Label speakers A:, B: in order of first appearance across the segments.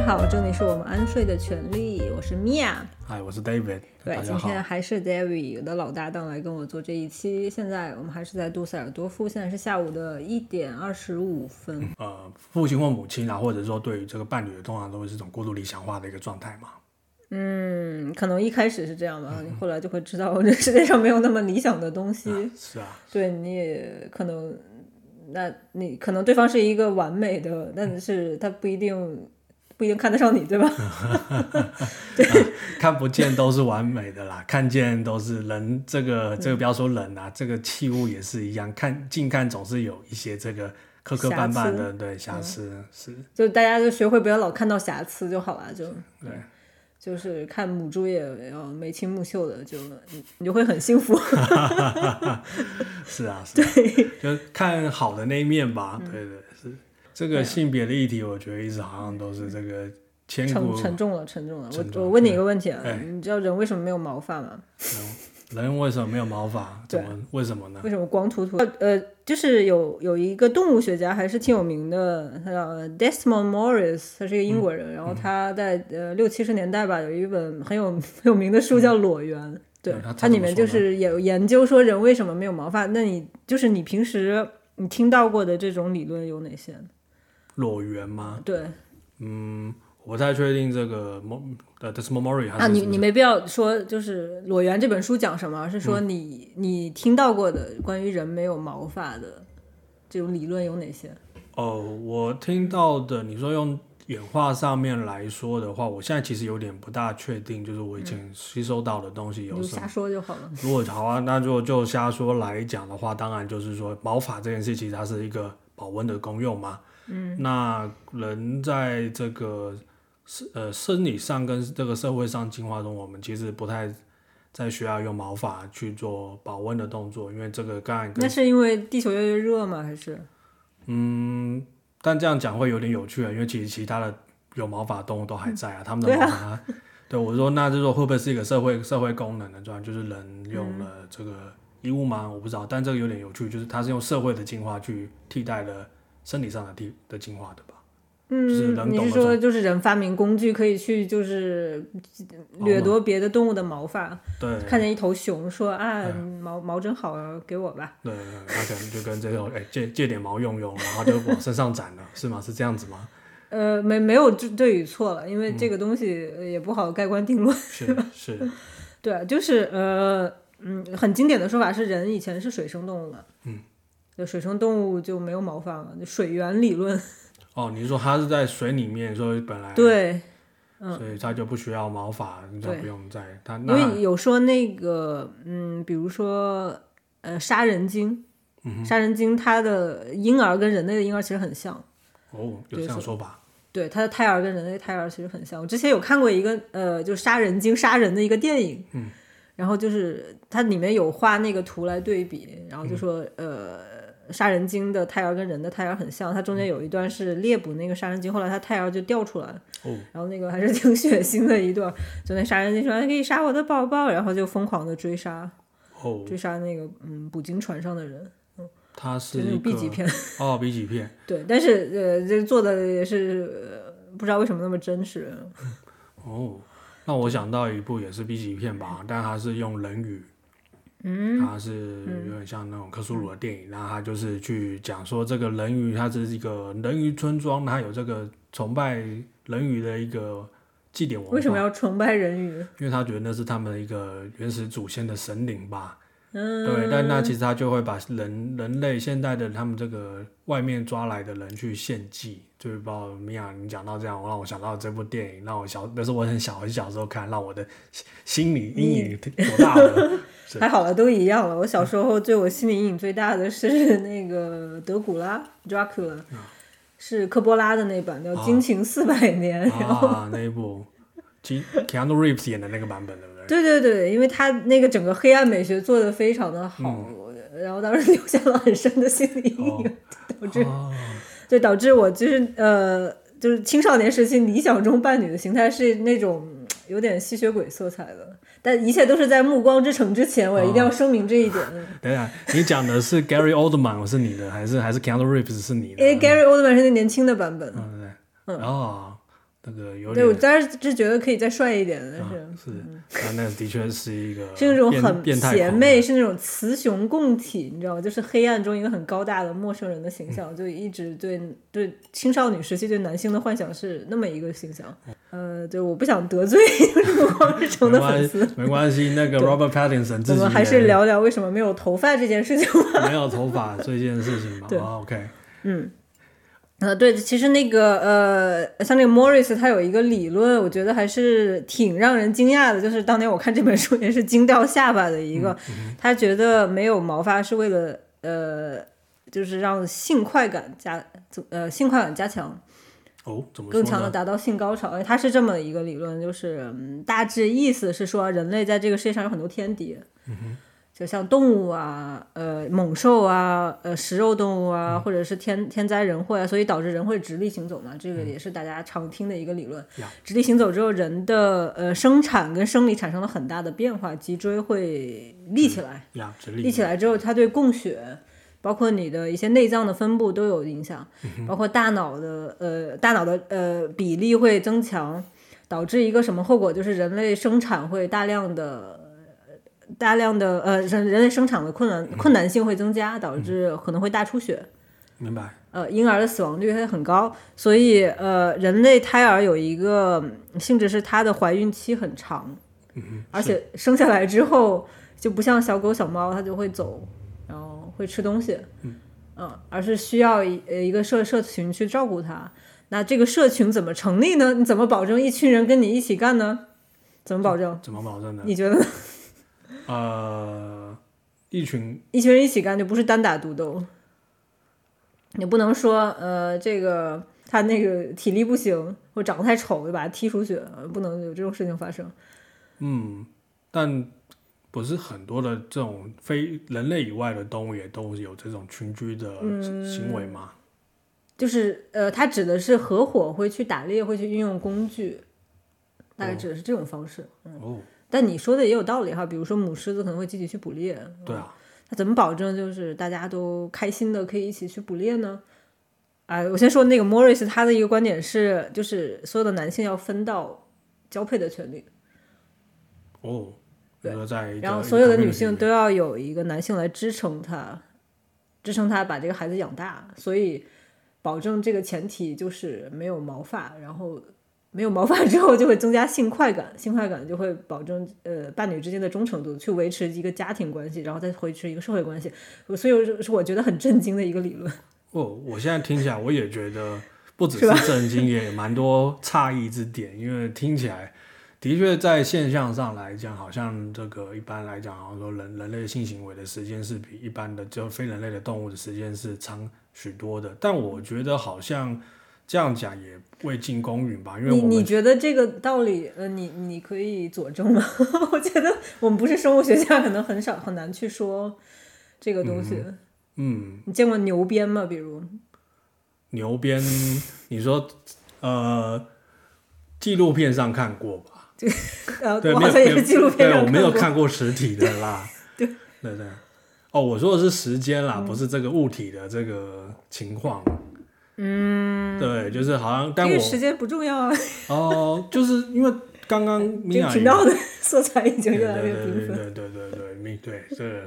A: 家好，这里是我们安睡的权利，我是 Mia。
B: 嗨，我是 David。
A: 对，今。天还是 David 的老搭档来跟我做这一期。现在我们还是在杜塞尔多夫，现在是下午的一点二十五分。
B: 呃，父亲或母亲啊，或者说对于这个伴侣，通常都会是这种过度理想化的一个状态嘛。
A: 嗯，可能一开始是这样吧，你后来就会知道这世界上没有那么理想的东西。
B: 是啊，
A: 对，你也可能，那你可能对方是一个完美的，但是他不一定不一定看得上你，对吧？
B: 对看不见都是完美的啦，看见都是人。这个这个不要说人啊，这个器物也是一样，看近看总是有一些这个磕磕绊绊的，对瑕疵是。
A: 就大家就学会不要老看到瑕疵就好了，就
B: 对，
A: 就是看母猪也要眉清目秀的，就你你就会很幸福。
B: 是啊，是啊，就看好的那一面吧。对对是。这个性别的议题，我觉得一直好像都是这个千古
A: 沉沉重了，沉重了。我我问你一个问题啊
B: 哎，
A: 你知道人为什么没有毛发吗？
B: 人人为什么没有毛发？怎么为什么呢？
A: 为什么光秃秃？呃，就是有有一个动物学家还是挺有名的，他叫 Desmond Morris，他是一个英国人，然后他在呃六七十年代吧，有一本很有很 有名的书叫《裸猿》。对它里面就是有研究说人为什么没有毛发。那你就是你平时你听到过的这种理论有哪些？
B: 裸猿吗？
A: 对
B: 嗯，我不太确定这个 Mo 呃还是
A: 啊，你你没必要说就是《裸猿》这本书讲什么，而是说你、你听到过的关于人没有毛发的这种理论有哪些？
B: 哦，我听到的，你说用演化上面来说的话，我现在其实有点不大确定，就是我以前吸收到的东西有什么。
A: 瞎说就好了。
B: 如果好啊，那就就瞎说来讲的话，当然就是说毛发这件事，其实它是一个保温的功用嘛。嗯，那人在这个生呃生理上跟这个社会上进化中，我们其实不太再需要用毛发去做保温的动作，因为这个干
A: 那是因为地球越来越热吗？还是？
B: 嗯，但这样讲会有点有趣啊，因为其实其他的有毛发动物都还在啊，他们的毛发它，对我说，那就是说会不会是一个社会社会功能的状态，就是人用了这个衣物吗？我不知道，但这个有点有趣，就是它是用社会的进化去替代了生理上的地的进化的吧？就是人
A: 嗯，你是说就是人发明工具可以去就是掠夺别的动物的毛发？
B: 对
A: 看见一头熊说啊毛毛真好啊，给我吧。
B: 对，对他可能就跟这种哎借借点毛用用，然后就往身上攒了，是吗？是这样子吗？
A: 呃，没没有对对与错了，因
B: 嗯
A: 为这个东西呃也不好盖棺定论。
B: 是是，
A: 对啊，就是呃嗯，很经典的说法是人以前是水生动物嘛。
B: 嗯。
A: 就水生动物就没有毛发了，就水源理论。
B: 哦，你是说它是在水里面，所以本来
A: 对，
B: 所以它就不需要毛发，你就不用在它
A: 因为有说那个嗯，比如说呃杀人鲸，
B: 嗯
A: 杀人鲸它的婴儿跟人类的婴儿其实很像。
B: 哦有这样说法，
A: 对，它的胎儿跟人类胎儿其实很像。我之前有看过一个呃，就杀人鲸杀人的一个电影，
B: 嗯，
A: 然后就是它里面有画那个图来对比，然后就说、呃，杀人鲸的胎儿跟人的胎儿很像，它中间有一段是猎捕那个杀人鲸，后来它胎儿就掉出来了，
B: 哦，
A: 然后那个还是挺血腥的一段，就那杀人鲸说哎可以杀我的宝宝，然后就疯狂的追杀
B: 哦，
A: 追杀那个嗯捕鲸船上的人，
B: 它
A: 就是那种 B 级片。
B: 哦 B 级片，
A: 对，但是呃，这做的也是、呃、不知道为什么那么真实。
B: 哦，那我想到一部也是 B 级片吧，但它是用人语，嗯，它是有点像那种克苏鲁的电影，然后它就是去讲说这个人鱼，它是一个人鱼村庄，它有这个崇拜人鱼的一个祭典文化，
A: 为什么要崇拜人鱼？
B: 因为他觉得那是他们一个原始祖先的神灵吧。
A: 嗯，
B: 对，但那其实他就会把人人类现代的他们这个外面抓来的人去献祭，就是不知道米娅你讲到这样，让我想到这部电影，让我小那是我很小很小时候看，让我的心心理阴影多大了。
A: 还好了，都一样了。我小时候对我心理阴影最大的是 那个德古拉 （Dracula），、是科波拉的那版叫《惊情四百年》然后
B: 啊，那一部，其 Keanu Reeves 演的那个版本，对不对？
A: 对对对，因为他那个整个黑暗美学做的非常的好，
B: 嗯
A: 然后当时留下了很深的心理阴影，导致
B: 哦，
A: 对导致我就是呃，就是青少年时期理想中伴侣的形态是那种嗯有点吸血鬼色彩的，但一切都是在《暮光之城》之前，我一定要声明这一点。
B: 等一下，你讲的是 Gary Oldman，我是你的，还是还是 Keanu Reeves 是你的？
A: 因为 Gary Oldman 是那年轻的版本，
B: 嗯，对，嗯哦，那个有
A: 对，我
B: 点
A: 当时是觉得可以再帅一点，但是。
B: 啊是，那那的确是一个
A: 是那种
B: 变
A: 很邪魅，
B: 人
A: 是那种雌雄共体，你知道吗？就是黑暗中一个很高大的陌生人的形
B: 嗯
A: 象，就一直对对青少女时期对男性的幻想是那么一个形象。呃，对，我不想得罪 就是暮光日城
B: 没
A: 的粉丝
B: 没关系。那个 Robert Pattinson 自己
A: 我们还是
B: 也
A: 聊聊为什么没有头发这件事情吧。
B: 没有头发这件事情吧。
A: 对
B: 哦 OK，
A: 呃，对，其实那个呃，像那个 Morris 他有一个理论，我觉得还是挺让人惊讶的，就是当年我看这本书也是惊掉下巴的一个，他觉得没有毛发是为了呃，就是让性快感加呃性快感加强，
B: 哦，怎么
A: 更？强的达到性高潮。哎，他是这么一个理论，就是、嗯、大致意思是说，人类在这个世界上有很多天敌，就像动物啊、呃猛兽啊、呃食肉动物啊，或者是天天灾人祸啊，所以导致人会直立行走嘛。这个也是大家常听的一个理论。
B: 呀
A: 直立行走之后，人的呃生产跟生理产生了很大的变化，脊椎会立起来。立起来之后，它对供血，包括你的一些内脏的分布都有影响，包括大脑的呃大脑的呃比例会增强，导致一个什么后果？就是人类生产会大量的。大量的呃人人类生产的困难困难性会增加，导致可能会大出血，
B: 明白。
A: 呃，婴儿的死亡率会很高，所以呃，人类胎儿有一个性质是它的怀孕期很长，而且生下来之后就不像小狗小猫，它就会走，然后会吃东西，嗯，而是需要一呃一个社社群去照顾它。那这个社群怎么成立呢？你怎么保证一群人跟你一起干呢？怎么保证？
B: 怎么保证呢？
A: 你觉得呢？
B: 呃，一群
A: 一群人一起干就不是单打独斗，你不能说呃这个他那个体力不行或长得太丑就把他踢出去，呃不能有这种事情发生。
B: 嗯，但不是很多的这种非人类以外的动物也都有这种群居的
A: 嗯
B: 行为吗？
A: 就是呃，他指的是合伙会去打猎，会去运用工具，大概
B: 哦
A: 指的是这种方式。
B: 哦，
A: 但你说的也有道理哈，比如说母狮子可能会积极去捕猎，
B: 对啊，
A: 那怎么保证就是大家都开心的可以一起去捕猎呢？啊，我先说那个 Morris，他的一个观点是，就是所有的男性要分到交配的权利，
B: 哦，比如说在
A: 然后所有的女性都要有一个男性来支撑她，支撑她把这个孩子养大，所以保证这个前提就是没有毛发，然后没有毛发之后就会增加性快感，性快感就会保证呃伴侣之间的忠诚度，去维持一个家庭关系，然后再维持一个社会关系，所以是我觉得很震惊的一个理论。
B: 哦，我现在听起来我也觉得不只
A: 是
B: 震惊，也蛮多诧异之点，因为听起来的确在现象上来讲，好像这个一般来讲，好像说人人类性行为的时间是比一般的就非人类的动物的时间是长许多的，但我觉得好像这样讲也未尽公允吧，因为
A: 你你觉得这个道理，呃，你你可以佐证吗？我觉得我们不是生物学家，可能很少很难去说这个东西。
B: 嗯，
A: 你见过牛鞭吗？比如，
B: 牛鞭，你说呃纪录片上看过吧？
A: 呃，
B: 对，
A: 我
B: 没有没有
A: 好像也是纪录片
B: 对，我没有看过实体的啦。
A: 对
B: 对对。哦，我说的是时间
A: 嗯
B: 啦，不是这个物体的这个情况。嗯，对，就是好像，但我
A: 这个时间不重要啊。
B: 哦，就是因为刚刚 米
A: 这
B: 娅
A: 个频道的色彩已经
B: 对
A: 越来越
B: 对
A: 缤纷。
B: 对对对对对，米对这个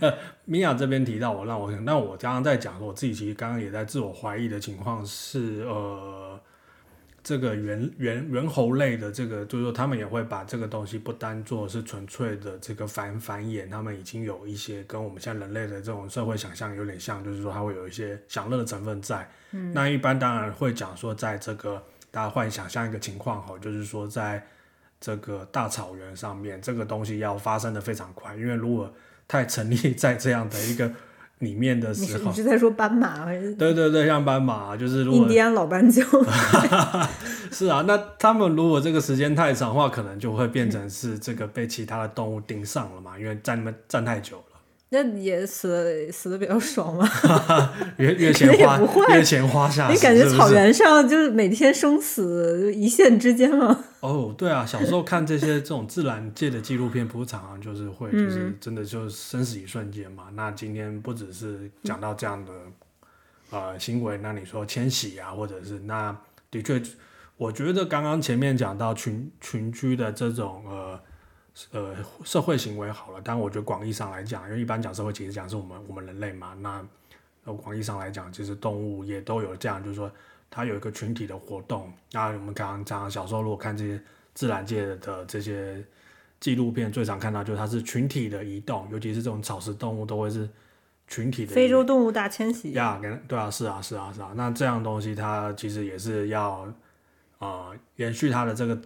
B: 呃，米娅这边提到我，让我想，那我刚刚在讲说，我自己其实刚刚也在自我怀疑的情况是，呃，这个猿猿猿猴类的这个，就是说他们也会把这个东西不单做是纯粹的这个繁繁衍，他们已经有一些跟我们现在人类的这种社会想象有点像，就是说它会有一些享乐的成分在。嗯，那一般当然会讲说，在这个大家幻想象一个情况哈，就是说在这个大草原上面，这个东西要发生的非常快，因为如果太沉溺在这样的一个里面的时候，
A: 是你是在说斑马还是
B: 对对对，像斑马，就是如果
A: 印第安老斑鸠？
B: 是啊，那他们如果这个时间太长的话，可能就会变成是这个被其他的动物盯上了嘛，因为在那边站太久了，
A: 那也死的死的比较爽嘛。
B: 月 月钱花
A: 也不会
B: 越钱花下，
A: 你感觉草原上就是每天生死一线之间吗？
B: 哦，对啊，小时候看这些这种自然界的纪录片，不是常常就是会就是
A: 嗯
B: 真的就是生死一瞬间嘛。那今天不只是讲到这样的呃行为，那你说迁徙啊，或者是那的确，我觉得刚刚前面讲到群群居的这种呃呃社会行为好了，但我觉得广义上来讲，因为一般讲社会其实讲是我们我们人类嘛，那呃广义上来讲，其实动物也都有这样，就是说它有一个群体的活动。那我们刚刚讲小时候如果看这些自然界的这些纪录片，最常看到就是它是群体的移动，尤其是这种草食动物都会是群体的
A: 非洲动物大迁徙，
B: 呀，跟对啊，是啊，是啊，是啊。那这样东西它其实也是要呃延续它的这个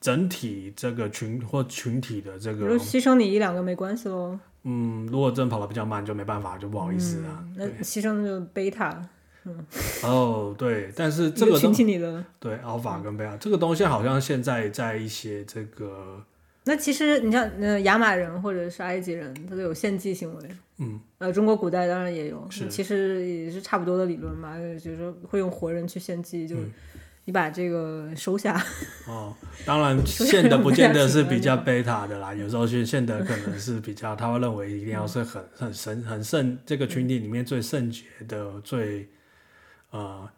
B: 整体这个群或群体的这
A: 个如
B: 个，
A: 牺牲你一两个没关系喽，
B: 嗯，如果真跑得比较慢就没办法，就不好意思啊。
A: 那牺牲就贝塔，嗯。
B: 哦，对，但是这
A: 个群体里的。
B: 对 alpha 跟贝塔这个东西好像现在在一些这个
A: 那其实你像呃亚马人或者是埃及人，他都有献祭行为。
B: 嗯，
A: 呃，中国古代当然也有，
B: 是。
A: 其实也是差不多的理论嘛，就是说会用活人去献祭，就
B: 嗯
A: 你把这个收下。
B: 哦，当然
A: 出现
B: 现的不见得是比较贝塔的啦，有时候现现的可能是比较，他会认为一定要是很很神很圣这个群体里面最圣洁的最呃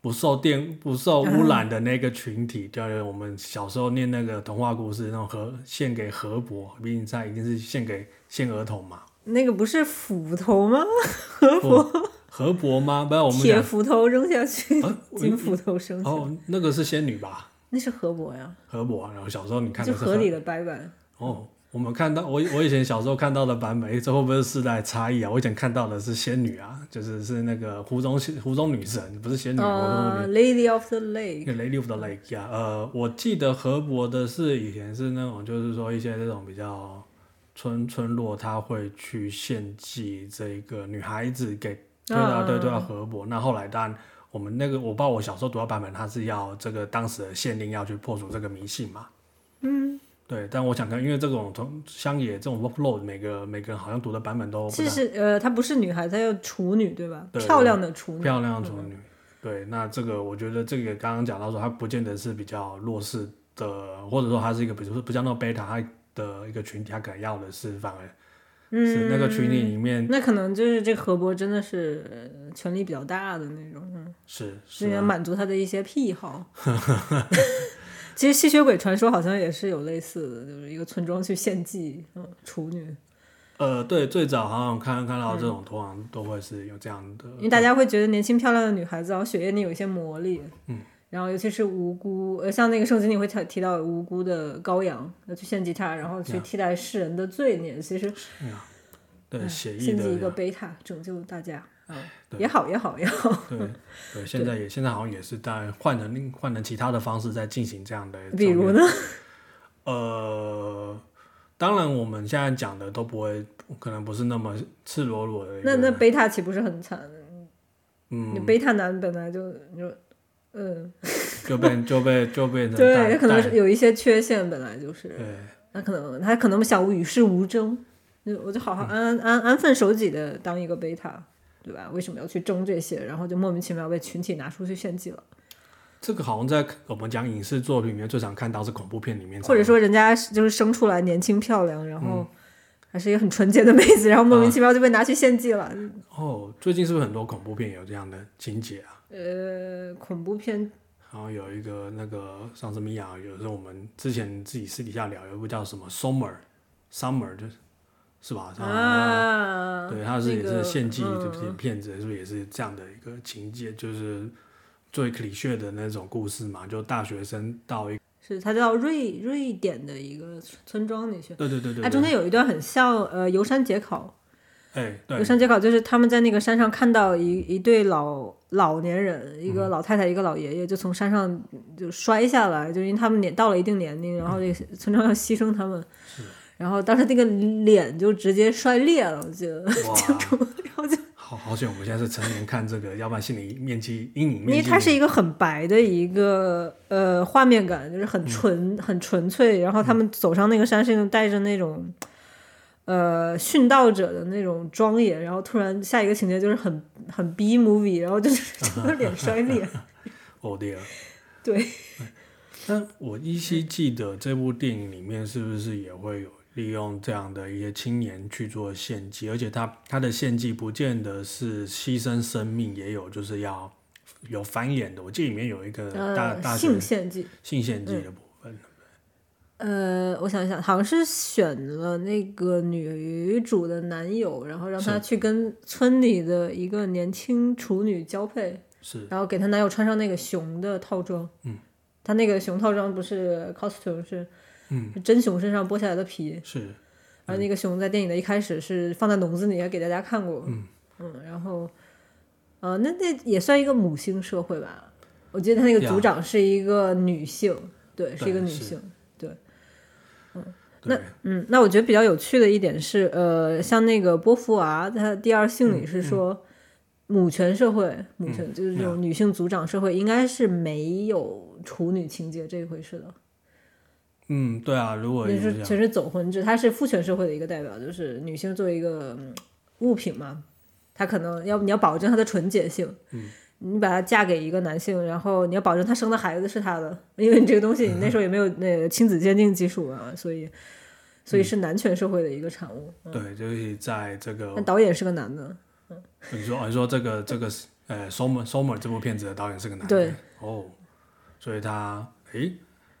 B: 不受电不受污染的那个群体，就是我们小时候念那个童话故事那种和献给河伯，毕竟在一定是献给献儿童嘛。
A: 那个不是斧头吗？
B: 哦河伯吗？不是我们
A: 铁斧头扔下去，
B: 啊
A: 金斧头升起来，
B: 哦，那个是仙女吧？
A: 那是河伯呀，
B: 河伯，然后小时候你看
A: 就
B: 的是河
A: 河里的白板。
B: 哦，我们看到我我以前小时候看到的版本，诶，这会不会是世代差异啊？我以前看到的是仙女啊，就是是那个湖中湖中女神，不是仙女，湖中
A: 呃
B: 女
A: ，Lady of the Lake。
B: Lady of the Lake 呀、呃，我记得河伯的是以前是那种，就是说一些这种比较村村落，他会去献祭这个女孩子给对啊对对啊河伯。那后来当然我们那个我不知道我小时候读到版本，他是要这个当时的县令要去破除这个迷信嘛。
A: 嗯，
B: 对，但我想看，因为这种从乡野这种 workload，每个每个人好像读的版本都不
A: 其
B: 太
A: 实呃，她不是女孩，她叫处女，对吧？
B: 对
A: 漂亮的处女，
B: 漂亮的处女。对，那这个我觉得这个刚刚讲到说，她不见得是比较弱势的，或者说她是一个比如说不像那种贝塔她的一个群体，她可能要的是反而是那个群里里面
A: 那可能就是这个河伯真的是呃权力比较大的那种，嗯，
B: 是
A: 是要满足他的一些癖好。其实吸血鬼传说好像也是有类似的，就是一个村庄去献祭，嗯，处女，
B: 呃对，最早好像看看到这种通常都会是有这样的，
A: 因为大家会觉得年轻漂亮的女孩子，然后血液里有一些魔力，
B: 嗯，
A: 然后尤其是无辜，呃，像那个圣经里会提提到无辜的羔羊要去献祭他，然后去替代世人的罪孽，其实
B: 对血液
A: 献祭一个贝塔拯救大家，啊，也好也好也好。
B: 对对，现在也现在好像也是在换成另换成其他的方式在进行这样的，
A: 比如呢？
B: 呃，当然我们现在讲的都不会，可能不是那么赤裸裸的。
A: 那那贝塔岂不是很惨？你
B: 嗯，
A: 贝塔男本来就就嗯，
B: 就被就被就被
A: 对，
B: 带
A: 他可能是有一些缺陷，本来就是，
B: 对。
A: 他可能他可能想与世无争，就我就好好安安安安分守己的当一个贝塔，对吧？为什么要去争这些？然后就莫名其妙被群体拿出去献祭了，
B: 这个好像在我们讲影视作品里面最常看到是恐怖片里面，
A: 或者说人家就是生出来年轻漂亮，然
B: 嗯。
A: 后还是一个很纯洁的妹子，然后莫名其妙就被拿去献祭了。
B: 哦，最近是不是很多恐怖片有这样的情节啊？
A: 呃，恐怖片
B: 然后有一个那个上次米娅，有时候我们之前自己私底下聊，有一部叫什么 Summer，Summer 就是是吧？
A: 啊，
B: 对，他是也是献祭的
A: 嗯
B: 骗子，是不是也是这样的一个情节？就是最 cliché 的那种故事嘛，就大学生到一个，
A: 是它叫瑞瑞典的一个村庄里去。
B: 对对对对
A: 它中，间有一段很像呃游山节考，
B: 哎对。
A: 游，山节考就是他们在那个山上看到一一对老老年人，一
B: 嗯
A: 个老太太，一个老爷爷，就从山上就摔下来，就因为他们年到了一定年龄，然后这个村庄要牺牲他们，然后当时那个脸就直接摔裂了，我记得
B: 哇，
A: 清楚，
B: 好好险我们现在是成年看这个，要不然心理面积阴影面积，
A: 因为它是一个很白的一个呃画面感，就是很纯、很纯粹。然后他们走上那个山，是用带着那种呃殉道者的那种庄严。然后突然下一个情节就是很很 B movie，然后就是整 个脸 摔裂。
B: 哦对啊。
A: 对，
B: 但我依稀记得这部电影里面是不是也会有利用这样的一些青年去做献祭，而且他他的献祭不见得是牺牲生命，也有就是要有繁衍的，我记得里面有一个大
A: 呃，
B: 大
A: 性献祭。
B: 性献祭的部分。
A: 呃，我想想，好像是选了那个女主的男友，然后让她去跟村里的一个年轻处女交配，
B: 是
A: 然后给她男友穿上那个熊的套装。
B: 嗯，
A: 她那个熊套装不是 costume，是
B: 嗯。
A: 是真熊身上剥下来的皮，
B: 是。
A: 然后那个熊在电影的一开始是放在笼子里，也给大家看过。
B: 嗯。
A: 然后，呃，那那也算一个母性社会吧。我记得他那个
B: 呀。
A: 组长是一个女性，对，是一个女性。
B: 对。
A: 嗯，那嗯，那我觉得比较有趣的一点是，呃，像那个波伏娃，她第二性
B: 嗯
A: 里是说，母权社会，母权就是这种女性组长社会，应该是没有处女情节这一回事的。
B: 嗯，对啊，如果
A: 就是
B: 这样，
A: 全是走婚制，它是父权社会的一个代表，就是女性作为一个、嗯物品嘛，她可能要你要保证她的纯洁性，
B: 嗯，
A: 你把她嫁给一个男性，然后你要保证她生的孩子是她的，因为你这个东西你那时候也没有那个亲子鉴定技术啊，所以所以是男权社会的一个产物。
B: 对，就是在这个
A: 那导演是个男的，
B: 你说你说这个这个是呃《Somer》这部片子的导演是个男的，
A: 对
B: 哦，所以他诶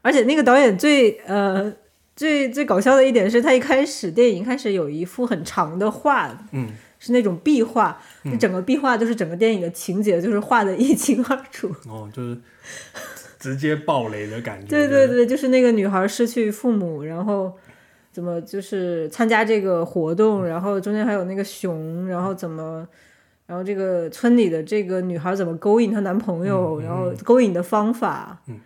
A: 而且那个导演最呃最最搞笑的一点是他一开始电影一开始有一幅很长的画，
B: 嗯，
A: 是那种壁画，就整个壁画就是整个电影的情节，就是画的一清二楚。
B: 哦就是直接暴雷的感觉，
A: 对对对，就是那个女孩失去父母，然后怎么就是参加这个活动，然后中间还有那个熊，然后怎么。然后这个村里的这个女孩怎么勾引她男朋友，然后勾引的方法，
B: 嗯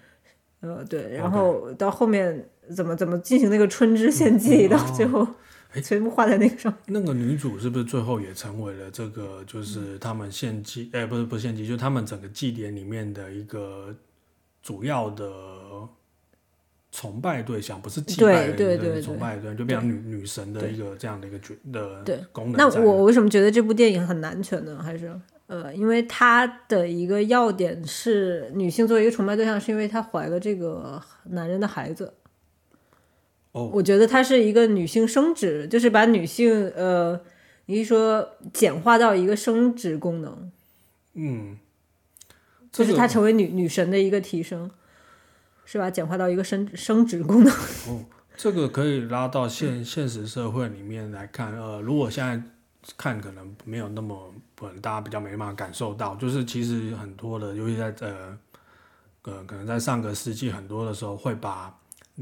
A: 呃，对，然后到后面怎么怎么进行那个春之献祭，到最后
B: 诶
A: 全部画在那个上。
B: 那个女主是不是最后也成为了这个就是他们献祭，哎、不是不是献祭，就是他们整个祭典里面的一个主要的崇拜对象，不是祭
A: 对对对
B: 崇拜对。象，就变成女女神的一个这样的一个角的
A: 对。
B: 功能
A: 那我我为什么觉得这部电影很男权呢？还是呃，因为他的一个要点是女性作为一个崇拜对象，是因为她怀了这个男人的孩子。
B: 哦
A: 我觉得她是一个女性生殖，就是把女性呃，你一说简化到一个生殖功能，
B: 嗯，
A: 就是
B: 这个
A: 她成为女女神的一个提升，是吧？简化到一个生生殖功能。
B: 哦这个可以拉到现现实社会里面来看，呃，如果现在看可能没有那么，可能大家比较没办法感受到，就是其实很多的，尤其在呃呃，可能在上个世纪很多的时候会把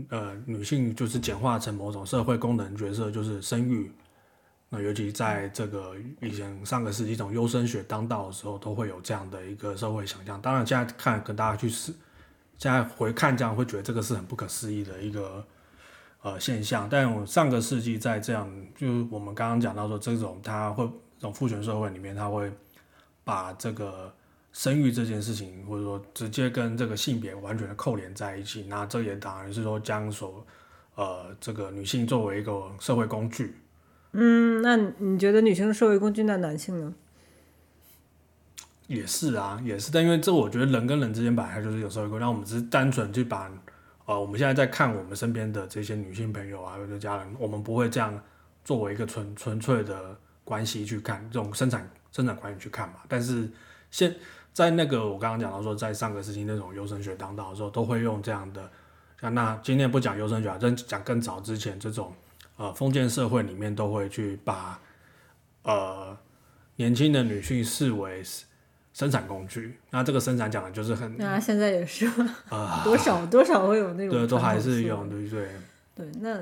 B: 呃女性就是简化成某种社会功能角色，就是生育。那尤其在这个以前上个世纪这种优生学当道的时候，都会有这样的一个社会想象。当然，现在看跟大家去试，现在回看这样会觉得这个是很不可思议的一个呃现象。但我上个世纪在这样，就是我们刚刚讲到说，这种它会这种父权社会里面，它会把这个生育这件事情，或者说直接跟这个性别完全的扣连在一起。那这也当然是说将所呃这个女性作为一个社会工具。
A: 嗯，那你觉得女性的社会工具，那男性呢？
B: 也是啊，也是，但因为这我觉得人跟人之间本来就是有社会沟通，然后我们只是单纯去把，呃，我们现在在看我们身边的这些女性朋友啊，或者家人，我们不会这样作为一个纯纯粹的关系去看这种生产生产关系去看嘛。但是现在那个我刚刚讲到说，在上个世纪那种优生学当道的时候，都会用这样的，像那今天不讲优生学啊，真讲更早之前这种呃封建社会里面都会去把呃年轻的女性视为生产工具，那这个生产讲的就是很
A: 那现在也是
B: 啊，
A: 多少多少会有那种
B: 对，都还是有，对不对？
A: 对，那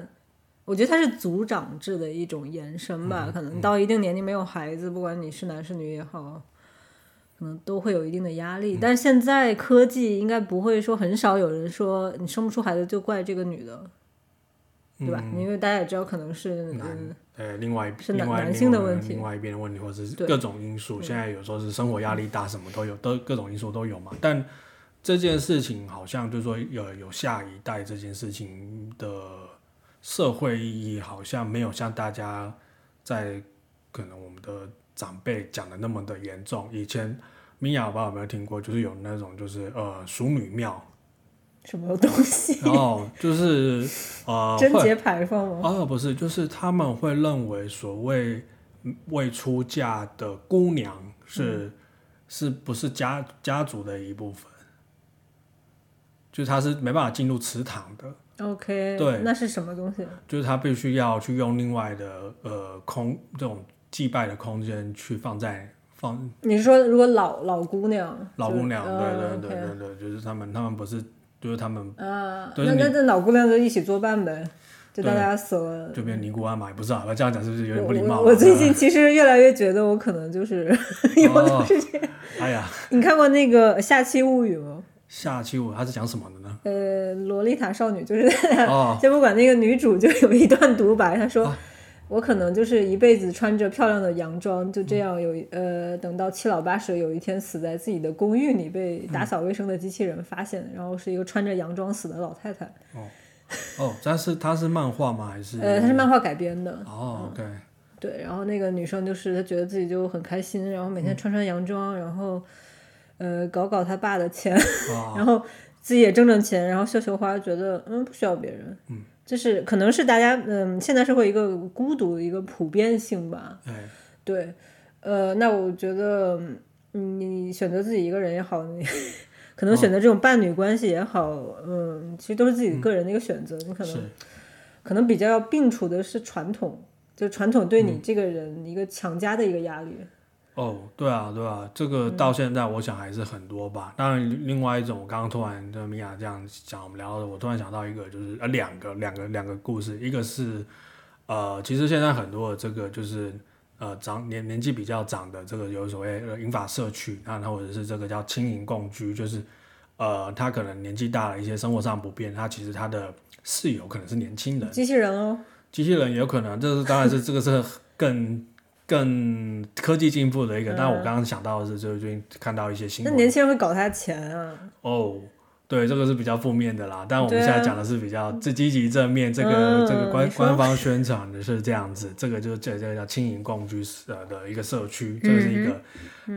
A: 我觉得它是族长制的一种延伸吧。
B: 嗯
A: 可能到一定年龄没有孩子，不管你是男是女也好，可能都会有一定的压
B: 嗯
A: 力。但是现在科技应该不会说很少有人说你生不出孩子就怪这个女的，对吧？因为大家也知道可能是
B: 男
A: 嗯
B: 呃，另外
A: 是
B: 另外
A: 男男性的问题
B: 另外一边的问题，或者是各种因素。现在有时候是生活压力大，什么都有，都各种因素都有嘛。但这件事情好像就是说有有下一代这件事情的社会意义，好像没有像大家在可能我们的长辈讲的那么的严重。以前米娅，我不知道有没有听过，就是有那种就是呃淑女庙，
A: 什么东西？
B: 然 后就是 呃会
A: 贞节牌坊吗？
B: 哦，不是，就是他们会认为所谓未出嫁的姑娘是是不是家家族的一部分？就是他是没办法进入祠堂的
A: ，OK，
B: 对
A: 那是什么东西？
B: 就是他必须要去用另外的呃空这种祭拜的空间去放在放
A: 你是说如果老老姑娘，
B: 老姑娘，对
A: 呃
B: 对对对对，就是他们他们不是就是他们
A: 啊，
B: 对
A: 那那那老姑娘就一起作伴呗，就大家死了。
B: 就变尼姑庵嘛，也不是啊，这样讲是不是有点不礼貌啊？
A: 我我最近其实越来越觉得我可能就是 有
B: 哦
A: 的是这样。
B: 哎呀，
A: 你看过那个《下期物语》吗？
B: 下期我它是讲什么的呢？
A: 呃，洛丽塔少女就是
B: 哦，
A: 节目馆那个女主就有一段独白，她说。
B: 啊
A: 我可能就是一辈子穿着漂亮的洋装，就这样有呃，等到七老八十，有一天死在自己的公寓里，被打扫卫生的机器人发现，然后是一个穿着洋装死的老太太。
B: 哦，但是它是漫画吗？还是
A: 呃，它是漫画改编的，
B: 哦，OK，
A: 对。然后那个女生就是她觉得自己就很开心，然后每天穿穿洋装，然后呃搞搞她爸的钱，
B: 哦，
A: 然后自己也挣挣钱，然后绣绣花，觉得嗯不需要别人，嗯，就是可能是大家嗯现代社会一个孤独的一个普遍性吧，
B: 哎，
A: 对，呃，那我觉得嗯你选择自己一个人也好，你可能选择这种伴侣关系也好，嗯，其实都是自己个人的一个选择，你可能可能比较要摒除的是传统，就传统对你这个人一个强加的一个压力，
B: 哦，对啊，对啊，这个到现在我想还是很多吧。当然，另外一种，我刚刚突然跟米娅这样讲，我们聊的，我突然想到一个，就是呃两个两个两个故事，一个是呃，其实现在很多的这个就是呃长年年纪比较长的这个有所谓呃银发社区，那或者是这个叫轻盈共居，就是呃他可能年纪大了一些，生活上不便，他其实他的室友可能是年轻人。
A: 机器人哦，
B: 机器人也有可能，这是当然是这个是更更科技进步的一个。但我刚刚想到的是，就是最近看到一些新闻
A: 那年轻人会搞他钱啊，
B: 哦，对，这个是比较负面的啦。但我们现在讲的是比较这积极正面，这个、
A: 嗯
B: 这个官官方宣传的是这样子，这个就是这这个叫轻盈共居呃的一个社区，这个是一个。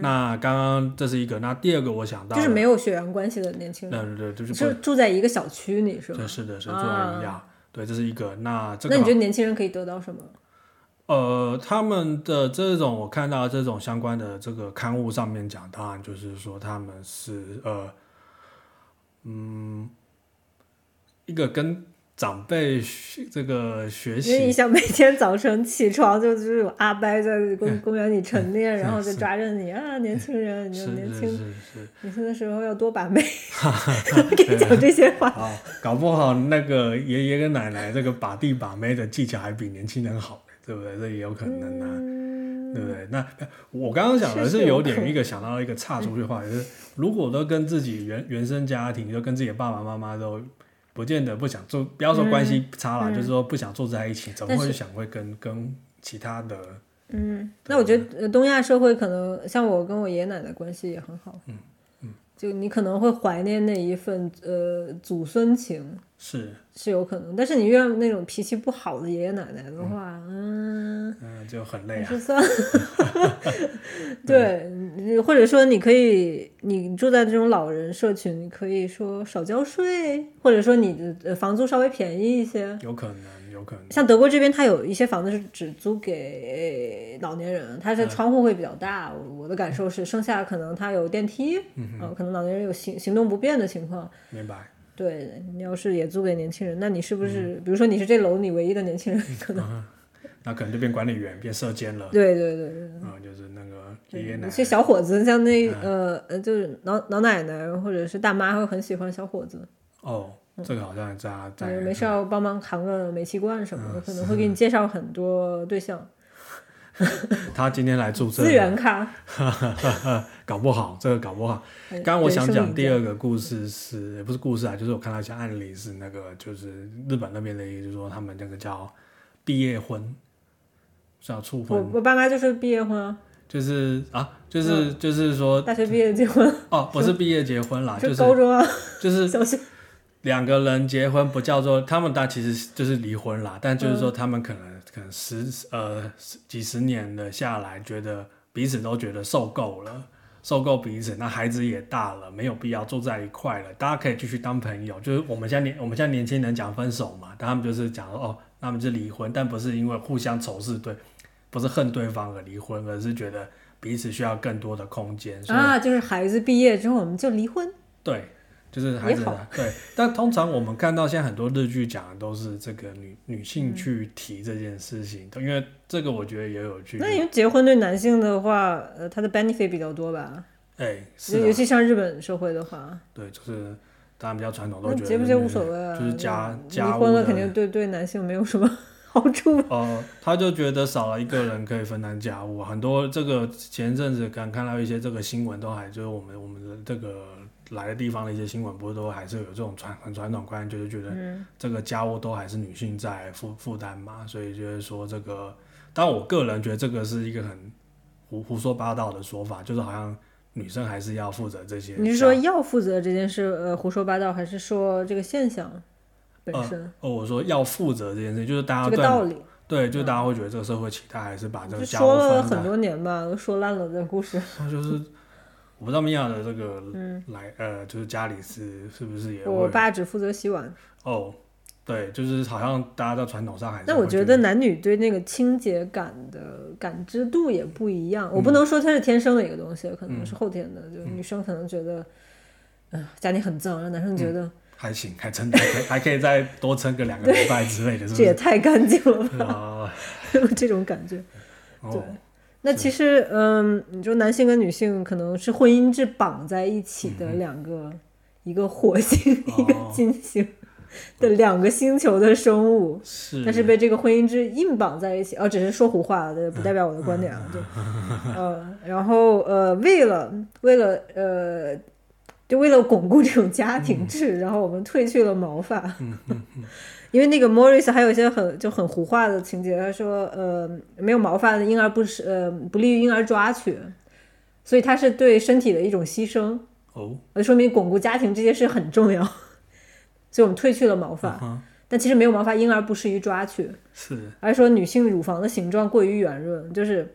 B: 那刚刚这是一个，那第二个我想到
A: 嗯就是没有血缘关系的年轻人，
B: 对对对，就是
A: 是住在一个小区里是吗
B: 对？是的是住在
A: 啊
B: 一样，对，这是一个。那这个
A: 那你觉得年轻人可以得到什么？
B: 呃，他们的这种我看到这种相关的这个刊物上面讲，当然就是说他们是呃，嗯，一个跟长辈这个学
A: 因为你，想每天早晨起床就就是有阿伯在公公园里晨练，然后就抓着你啊，年轻人，你
B: 是
A: 就年轻，年轻的时候要多把妹，给你讲这些话。
B: 好，搞不好那个爷爷跟奶奶这个把弟把妹的技巧还比年轻人好，对不对？这也有可能啊。
A: 嗯，
B: 对不对？那我刚刚讲的
A: 是有
B: 点一个想到一个岔出去的话，就是如果都跟自己原原生家庭，就跟自己的爸爸妈妈都不见得不想做，不要说关系差啦，就是说不想坐在一起，怎么会想会跟跟其他的
A: 嗯，那我觉得呃东亚社会可能像我跟我爷爷奶奶关系也很好，嗯嗯，就你可能会怀念那一份呃祖孙情。
B: 是。
A: 是有可能，但是你遇到那种脾气不好的爷爷奶奶的话，嗯，
B: 嗯就很累啊，
A: 还是算，对，你或者说你可以，你住在这种老人社群，你可以说少交税，或者说你的呃房租稍微便宜一些。
B: 有可能有可能
A: 像德国这边，它有一些房子是只租给老年人，它是窗户会比较大。我我的感受是，剩下可能它有电梯，嗯、可能老年人有行行动不便的情况。
B: 明白。
A: 对你要是也租给年轻人，那你是不是，比如说你是这楼里唯一的年轻人，可能、
B: 那可能就变管理员，变社监了，
A: 对对对对。
B: 嗯，就是那个爷爷奶奶
A: 有些小伙子，像那呃呃，就是老老奶奶或者是大妈，会很喜欢小伙子，
B: 哦，这个好像在在
A: 嗯，没事要帮忙扛个煤气罐什么的，可能会给你介绍很多对象，
B: 他今天来注册
A: 资源咖。
B: 搞不好，这个搞不好。
A: 哎
B: 刚刚我想讲第二个故事是，也不是故事啊，就是我看到一些案例是那个，就是日本那边的一个，就是说他们那个叫毕业婚，是要处
A: 赢家。我，我爸妈就是毕业婚啊，
B: 就是啊，就是、就是说
A: 大学毕业结婚，
B: 哦，不是毕业结婚啦，就是
A: 高中啊，
B: 就是
A: 小学。
B: 两个人结婚不叫做他们，但其实就是离婚啦。但就是
A: 嗯
B: 说他们可能可能十呃十几十年的下来，觉得彼此都觉得受够了，受够彼此，那孩子也大了，没有必要住在一块了，大家可以继续当朋友。就是我们现在年我们现在年轻人讲分手嘛，但他们就是讲说哦，他们是离婚，但不是因为互相仇视对，不是恨对方而离婚，而是觉得。彼此需要更多的空间，
A: 啊，就是孩子毕业之后我们就离婚，
B: 对，就是孩子对。但通常我们看到现在很多日剧讲的都是这个女女性
A: 嗯
B: 去提这件事情，因为这个我觉得也有趣。
A: 那因为结婚对男性的话，呃，他的 benefit 比较多吧，
B: 哎，是啊
A: 尤其像日本社会的话，
B: 对，就是当然比较传统都觉得
A: 结不结无所谓啊，
B: 就是家家离
A: 婚了肯定对对男性没有什么 好处。
B: 哦，他就觉得少了一个人可以分担家务，很多这个前阵子刚看到一些这个新闻，都还就是我们我们的这个来的地方的一些新闻，不是都还是有这种传很传统观念，就是觉得
A: 嗯
B: 这个家务都还是女性在负负担嘛，所以就是说这个，当然我个人觉得这个是一个很胡胡说八道的说法，就是好像女生还是要负责这些。
A: 你是说要负责这件事，呃，胡说八道，还是说这个现象本身、
B: 哦，我说要负责这件事，就是大家对
A: 这个道理？
B: 对，就是大家会觉得这个社会期待还是把这个家务
A: 说了。很多年吧，都说烂了的故事。
B: 那就是我不知道米娅的这个
A: 嗯，
B: 来呃，就是家里是是不是也
A: 我爸只负责洗碗。
B: 哦，对，就是好像大家在传统上还是
A: 那我
B: 觉
A: 觉得男女对那个清洁感的感知度也不一样。我不能说它是天生的一个东西，可能是后天的。就女生可能觉得，嗯、家里很脏，让男生觉得、
B: 还行，还撑还可以还可以再多撑个两个礼拜之类的，是不是？
A: 这也太干净了吧，
B: 啊，
A: 有 这种感觉。对
B: 哦，
A: 那其实，嗯，你说男性跟女性可能是婚姻制绑在一起的两个，一个火星，一个
B: 哦
A: 金星的两个星球的生物，
B: 是，
A: 但是被这个婚姻制硬绑在一起。哦，只是说胡话，对不代表我的观点啊。就，呃，然后呃，为了为了呃，就为了巩固这种家庭制，然后我们褪去了毛发。因为那个 Morris 还有一些很就很胡话的情节，他说，呃，没有毛发的婴儿不是呃不利于婴儿抓取，所以它是对身体的一种牺牲，
B: 哦，
A: 呃，说明巩固家庭这件事很重要，所以我们褪去了毛发，
B: 嗯
A: 但其实没有毛发婴儿不适于抓取，
B: 是。
A: 而是说女性乳房的形状过于圆润，就是，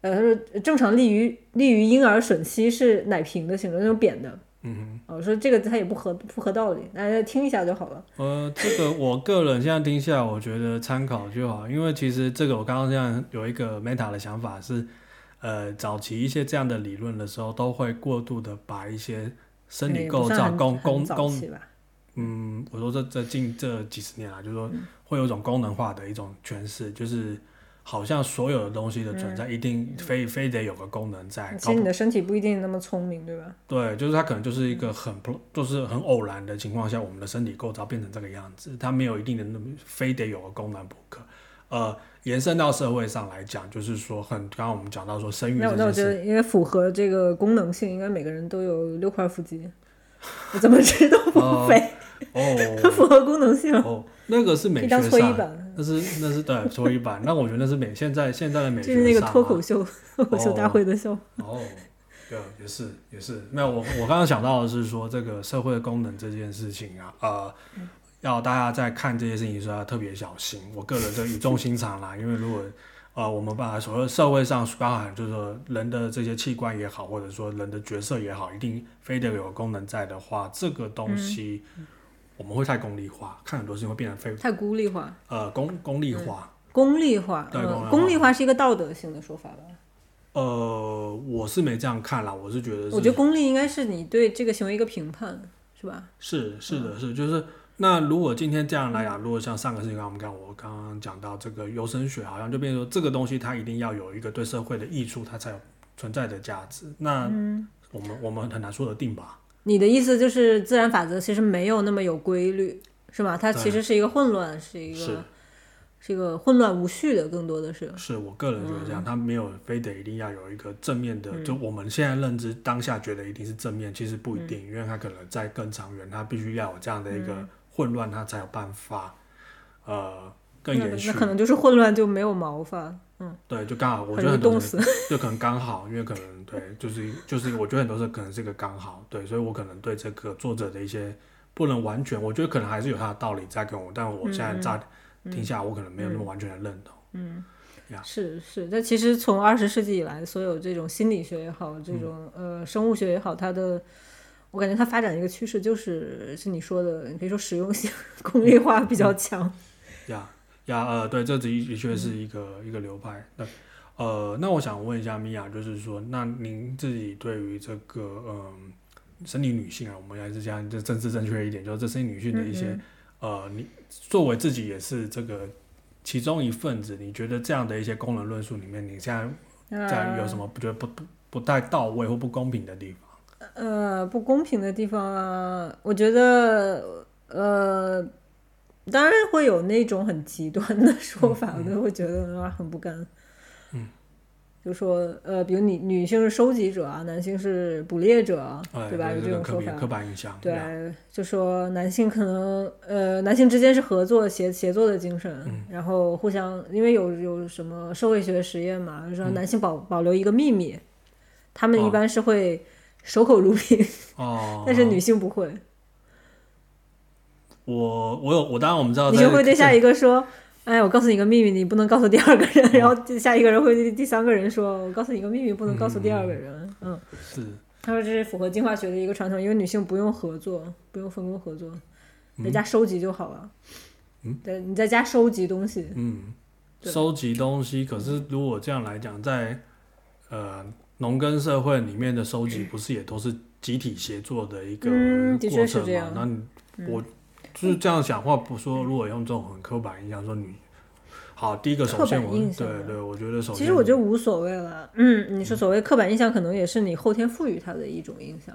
A: 呃，他说正常利于利于婴儿吮吸是奶瓶的形状，那种扁的，
B: 嗯
A: 哼，我，说这个它也不合不合道理，大家听一下就好了，
B: 呃，这个我个人现在听下来，我觉得参考就好，因为其实这个我刚刚这样有一个 meta 的想法是，呃，早期一些这样的理论的时候，都会过度的把一些生理构造、功功功，嗯，我说这这近这几十年来，就是说
A: 嗯。
B: 会有一种功能化的一种诠释，就是好像所有的东西的存在一定非、非得有个功能在。
A: 其实你的身体不一定那么聪明，对吧？
B: 对，就是它可能就是一个很不，就是很偶然的情况下，我们的身体构造变成这个样子，它没有一定的那么非得有个功能不可。呃，延伸到社会上来讲，就是说很，刚刚我们讲到说生育
A: 那我觉得，因为符合这个功能性，应该每个人都有六块腹肌，我怎么知道
B: 哦
A: 不肥？
B: 哦
A: 符合功能性，
B: 哦，那个是美学上，那是那是对搓衣板，那我觉得那是美现在现在的美学
A: 就是那个脱口秀脱口秀大会的笑话。
B: 哦，对，也是也是，没有我我刚刚想到的是说这个社会功能这件事情啊，呃，要大家在看这些事情的时候要特别小心。我个人就语重心长啦，因为如果呃我们把所有社会上包含就是说人的这些器官也好，或者说人的角色也好，一定非得有功能在的话，这个东西我们会太功利化，看很多事情会变得非
A: 太孤立化、
B: 呃功功利化。
A: 功利化，
B: 对功利化
A: 是一个道德性的说法吧？
B: 呃，我是没这样看啦，我是觉得是
A: 我觉得功利应该是你对这个行为一个评判，是吧？
B: 是是
A: 嗯
B: 的，是就是那如果今天这样来讲，如果像上个事情，刚刚我们刚我刚刚讲到这个优生学，好像就变成说这个东西它一定要有一个对社会的益处，它才有存在的价值。那
A: 嗯
B: 我们我们很难说得定吧？
A: 你的意思就是自然法则其实没有那么有规律，是吧？它其实是一个混乱，是一个是一个混乱无序的，更多的是。
B: 是我个人觉得这
A: 嗯
B: 样，它没有非得一定要有一个正面的，就我们现在认知当下觉得一定是正面，其实不一
A: 嗯
B: 定，因为它可能在更长远，它必须要有这样的一个混乱，它才有办法呃更
A: 那
B: 延续
A: 那。可能就是混乱就没有毛发，嗯，
B: 对，就刚好，我觉得很多
A: 死。
B: 就可能刚好，因为可能对，就是就是我觉得很多时候可能是一个刚好，对，所以我可能对这个作者的一些不能完全，我觉得可能还是有他的道理在跟我，但我现在乍听下来，我可能没有那么完全的认同。
A: 嗯是是，但其实从二十世纪以来，所有这种心理学也好，这种、
B: 嗯
A: 呃生物学也好，它的我感觉它发展的一个趋势就是是你说的，你可以说实用性、功利化比较强。
B: 呀呀，呃，对，这的的确
A: 嗯
B: 是一个、一个流派。那呃，那我想问一下米娅，就是说，那您自己对于这个嗯，生理女性啊，我们还是这样就政治正确一点，就是这生理女性的一些、
A: 嗯
B: 呃，你作为自己也是这个其中一份子，你觉得这样的一些功能论述里面，你现在在有什么不觉得不不不太到位或不公平的地方？
A: 呃，不公平的地方啊，我觉得，呃，当然会有那种很极端的说法，我都会觉得啊很不甘。
B: 嗯，
A: 就说呃，比如女女性是收集者啊，男性是捕猎者对吧？有
B: 这
A: 种说法。
B: 刻板印象，
A: 对，就说男性可能呃，男性之间是合作协协作的精神，
B: 嗯。
A: 然后互相，因为有有什么社会学实验嘛，就说
B: 嗯
A: 男性保、保留一个秘密，他们
B: 哦。
A: 一般是会守口如瓶，
B: 哦，
A: 但是女性不会，
B: 我我有我当然我们知道
A: 女
B: 在
A: 性会对下一个说。哎，我告诉你一个秘密，你不能告诉第二个人。然后下一个人会对第三个人说：“我告诉你一个秘密，不能告诉第二个人。”嗯，
B: 是
A: 他说这是符合进化学的一个传统，因为女性不用合作，不用分工合作，在
B: 嗯
A: 家收集就好了。
B: 嗯，
A: 对，你在家收集东西，
B: 嗯，收集东西。可是如果这样来讲，在呃农耕社会里面的收集，不是也都是集体协作的一个
A: 嗯的确
B: 过程吗
A: 是这样？
B: 那你我就是这样讲话，不说如果用这种很刻板印象说女，好，第一个首先我对对，我觉得首先
A: 其实我觉得无所谓了。嗯，你说所谓刻板印象，可能也是你后天赋予它的一种印象。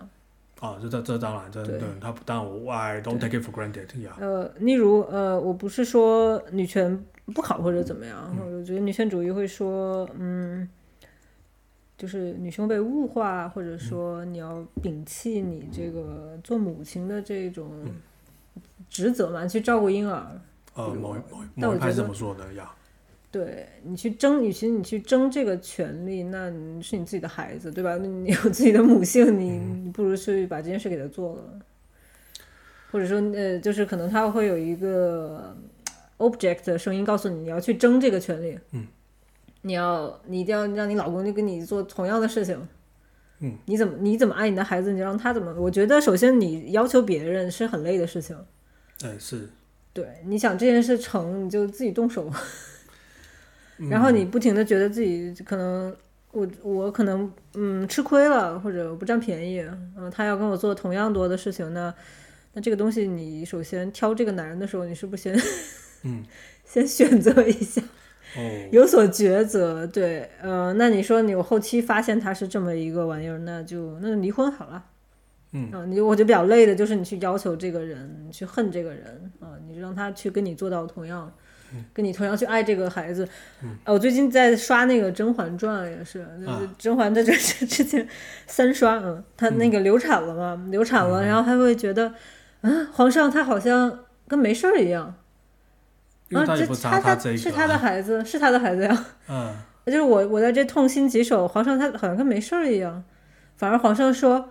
B: 啊，这这这当然，这
A: 对。
B: 对他不但我 I don't take it for granted 呀，
A: 呃，例如呃，我不是说女权不好或者怎么样，我觉得女权主义会说，嗯，就是女性被物化，或者说你要摒弃你这个做母亲的这种职责嘛，去照顾婴儿。
B: 呃，某一某某一派
A: 但我觉得
B: 这么说的呀，
A: 对你去争，与其你去争这个权利，那你是你自己的孩子，对吧？你有自己的母性，你你不如去把这件事给他做了，或者说呃，就是可能他会有一个 object 的声音告诉你，你要去争这个权利，
B: 嗯，
A: 你要你一定要让你老公就跟你做同样的事情，
B: 嗯，
A: 你怎么你怎么爱你的孩子，你让他怎么。我觉得首先你要求别人是很累的事情，
B: 哎是，
A: 对，你想这件事成，你就自己动手。然后你不停的觉得自己可能我我可能嗯吃亏了，或者我不占便宜，嗯，他要跟我做同样多的事情，那那这个东西你首先挑这个男人的时候，你是不是先
B: 嗯
A: 先选择一下，
B: 哦，
A: 有所抉择？对，呃，那你说你我后期发现他是这么一个玩意儿，那就那就离婚好了。
B: 嗯。
A: 啊，你我觉得比较累的就是你去要求这个人，你去恨这个人啊，你让他去跟你做到同样，跟你同样去爱这个孩子。啊，我最近在刷那个《甄嬛传》，也是，就是
B: 啊。
A: 甄嬛的这这之前三刷，嗯，她那个流产了嘛，流产了，然后她会觉得，啊，皇上他好像跟没事儿一样，啊，这
B: 他
A: 他是他的孩子，是他的孩子呀。
B: 嗯。
A: 就是我我在这痛心疾首，皇上他好像跟没事儿一样，反而皇上说，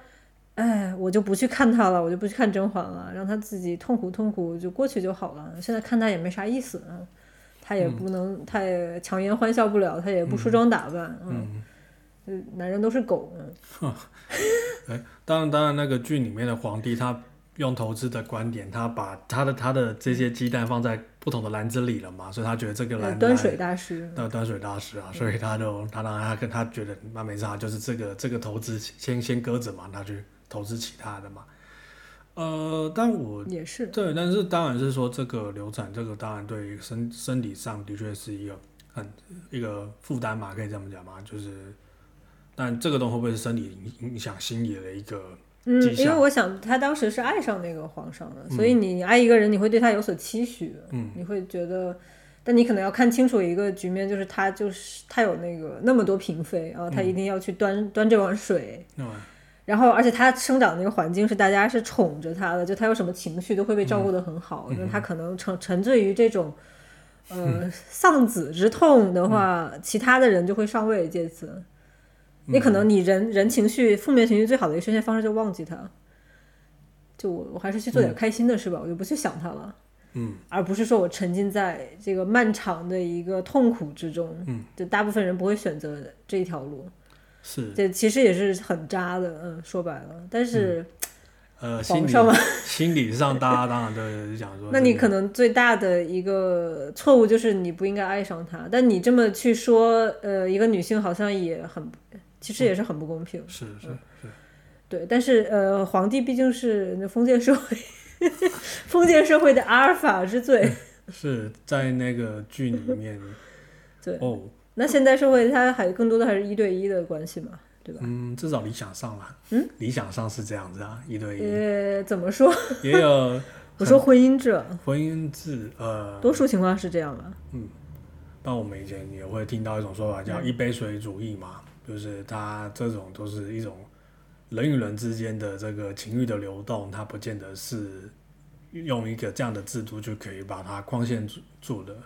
A: 哎，我就不去看他了，我就不去看甄嬛了，让他自己痛苦痛苦就过去就好了。现在看他也没啥意思，嗯他也不能，他也强颜欢笑不了，他也不梳妆打扮，嗯，嗯。男人都是狗，嗯，
B: 哎，当然，当然，那个剧里面的皇帝，他用投资的观点，他把他的他的这些鸡蛋放在不同的篮子里了嘛，所以他觉得这个篮
A: 端水大师，
B: 那端水大师啊，所以他就他让他跟他觉得那没啥，就是这个这个投资先先搁着嘛，他去投资其他的嘛。呃，但我
A: 也是，
B: 对，但是当然是说这个流产，这个当然对于身身体上的确是一个很一个负担嘛，可以这么讲嘛，就是，但这个东西会不会是身体影影响心理的一个
A: 嗯，因为我想他当时是爱上那个皇上的，所以你爱一个人，你会对他有所期许，
B: 嗯。
A: 你会觉得，但你可能要看清楚一个局面，就是他就是他有那个那么多嫔妃啊，他一定要去端、端这碗水，
B: 那么
A: 然后而且他生长的那个环境是大家是宠着他的，就他有什么情绪都会被照顾得很好，那、他可能沉沉醉于这种。呃，丧子之痛的话，其他的人就会上位，借此，你可能你人人情绪负面情绪最好的一个宣泄方式就忘记它，就我我还是去做点开心的事吧，我就不去想它了，
B: 嗯，
A: 而不是说我沉浸在这个漫长的一个痛苦之中，
B: 嗯，
A: 就大部分人不会选择这一条路，
B: 是
A: 这其实也是很渣的，嗯，说白了，但是。
B: 呃，心理？心理上大家当然都是讲说，
A: 那你可能最大的一个错误就是你不应该爱上他，但你这么去说，呃，一个女性好像也很，其实也是很不公平。
B: 是是是，
A: 对，但是呃，皇帝毕竟是那封建社会，封建社会的阿尔法之最。
B: 是在那个剧里面，
A: 对
B: 哦，
A: 那现代社会它还更多的还是一对一的关系嘛，对吧？
B: 嗯，至少理想上啦，
A: 嗯，
B: 理想上是这样子啊，一对一，
A: 呃，怎么说？
B: 也有
A: 我说婚姻制，
B: 婚姻制，呃，
A: 多数情况是这样吧？
B: 那我们以前也会听到一种说法叫“一杯水主义”嘛，就是它这种都是一种人与人之间的这个情欲的流动，它不见得是用一个这样的制度就可以把它框限住住的。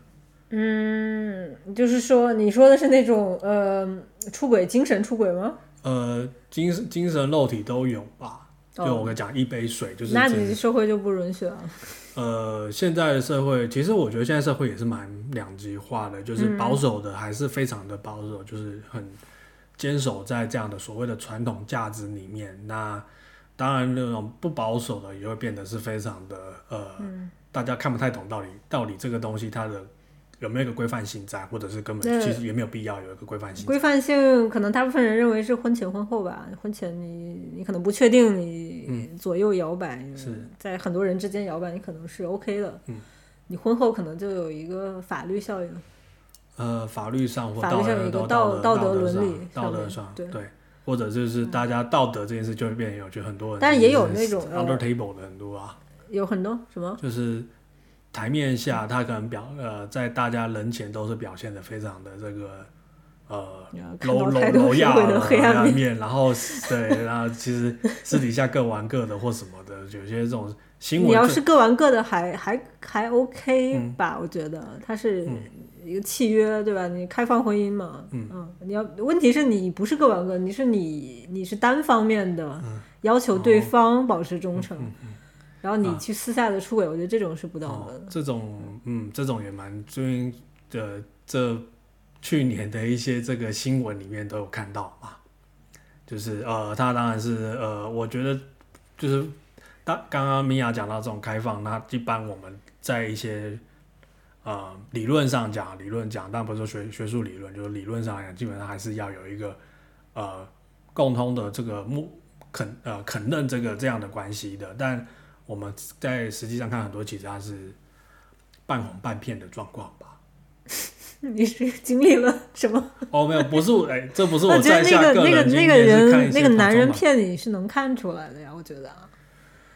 A: 嗯，就是说你说的是那种呃出轨，精神出轨吗？
B: 呃，精神精神肉体都有吧？就
A: 哦
B: 我跟你讲，一杯水就是
A: 那你社会就不允许了。
B: 呃，现在的社会，其实我觉得现在社会也是蛮两极化的，就是
A: 嗯
B: 保守的还是非常的保守，就是很坚守在这样的所谓的传统价值里面。那当然，那种不保守的也会变得是非常的呃，
A: 嗯
B: 大家看不太懂到底到底这个东西它的有没有一个规范性在，或者是根本其实也没有必要有一个规范性。
A: 规范性可能大部分人认为是婚前婚后吧，婚前你你可能不确定你左右摇摆，
B: 嗯是。
A: 在很多人之间摇摆，你可能是 OK 的。
B: 嗯。
A: 你婚后可能就有一个法律效应，
B: 呃，法律上或
A: 法律
B: 道德
A: 上有一个
B: 道
A: 道德伦理
B: 道德
A: 上对
B: 或者就是大家道德这件事就会变得有，就很多人
A: 但
B: 是
A: 也有那种呃
B: under table 的很多啊，
A: 有很多什么？
B: 就是台面下他可能表呃在大家人前都是表现的非常的这个呃
A: 看
B: 柔柔
A: 到太多
B: 柔亚
A: 的黑暗面。
B: 面，然后对，然后其实私底下各玩各的或什么的，有些这种新闻
A: 你要是各玩各的还还还 OK
B: 嗯
A: 吧，我觉得它是
B: 嗯
A: 一个契约，对吧？你开放婚姻嘛，嗯你要问题是你不是各玩各，你是你你是单方面的
B: 嗯
A: 要求对方保持忠诚，然后你
B: 啊。
A: 去私下的出轨，我觉得这种是不道
B: 哦
A: 德的。
B: 这种嗯，这种也蛮最近的这去年的一些这个新闻里面都有看到嘛，就是呃，他当然是呃，我觉得就是当刚刚米娅讲到这种开放，那一般我们在一些呃理论上讲，理论讲，但不是说学学术理论，就是理论上来讲，基本上还是要有一个呃共通的这个目肯呃肯认这个这样的关系的，但我们在实际上看很多，其实它是半红半片的状况吧。
A: 你是经历了什么？
B: 哦，没有，不是我，哎，这不是
A: 我
B: 我在下
A: 觉得那个那个那个人那个男人骗你是能看出来的呀，我觉得啊。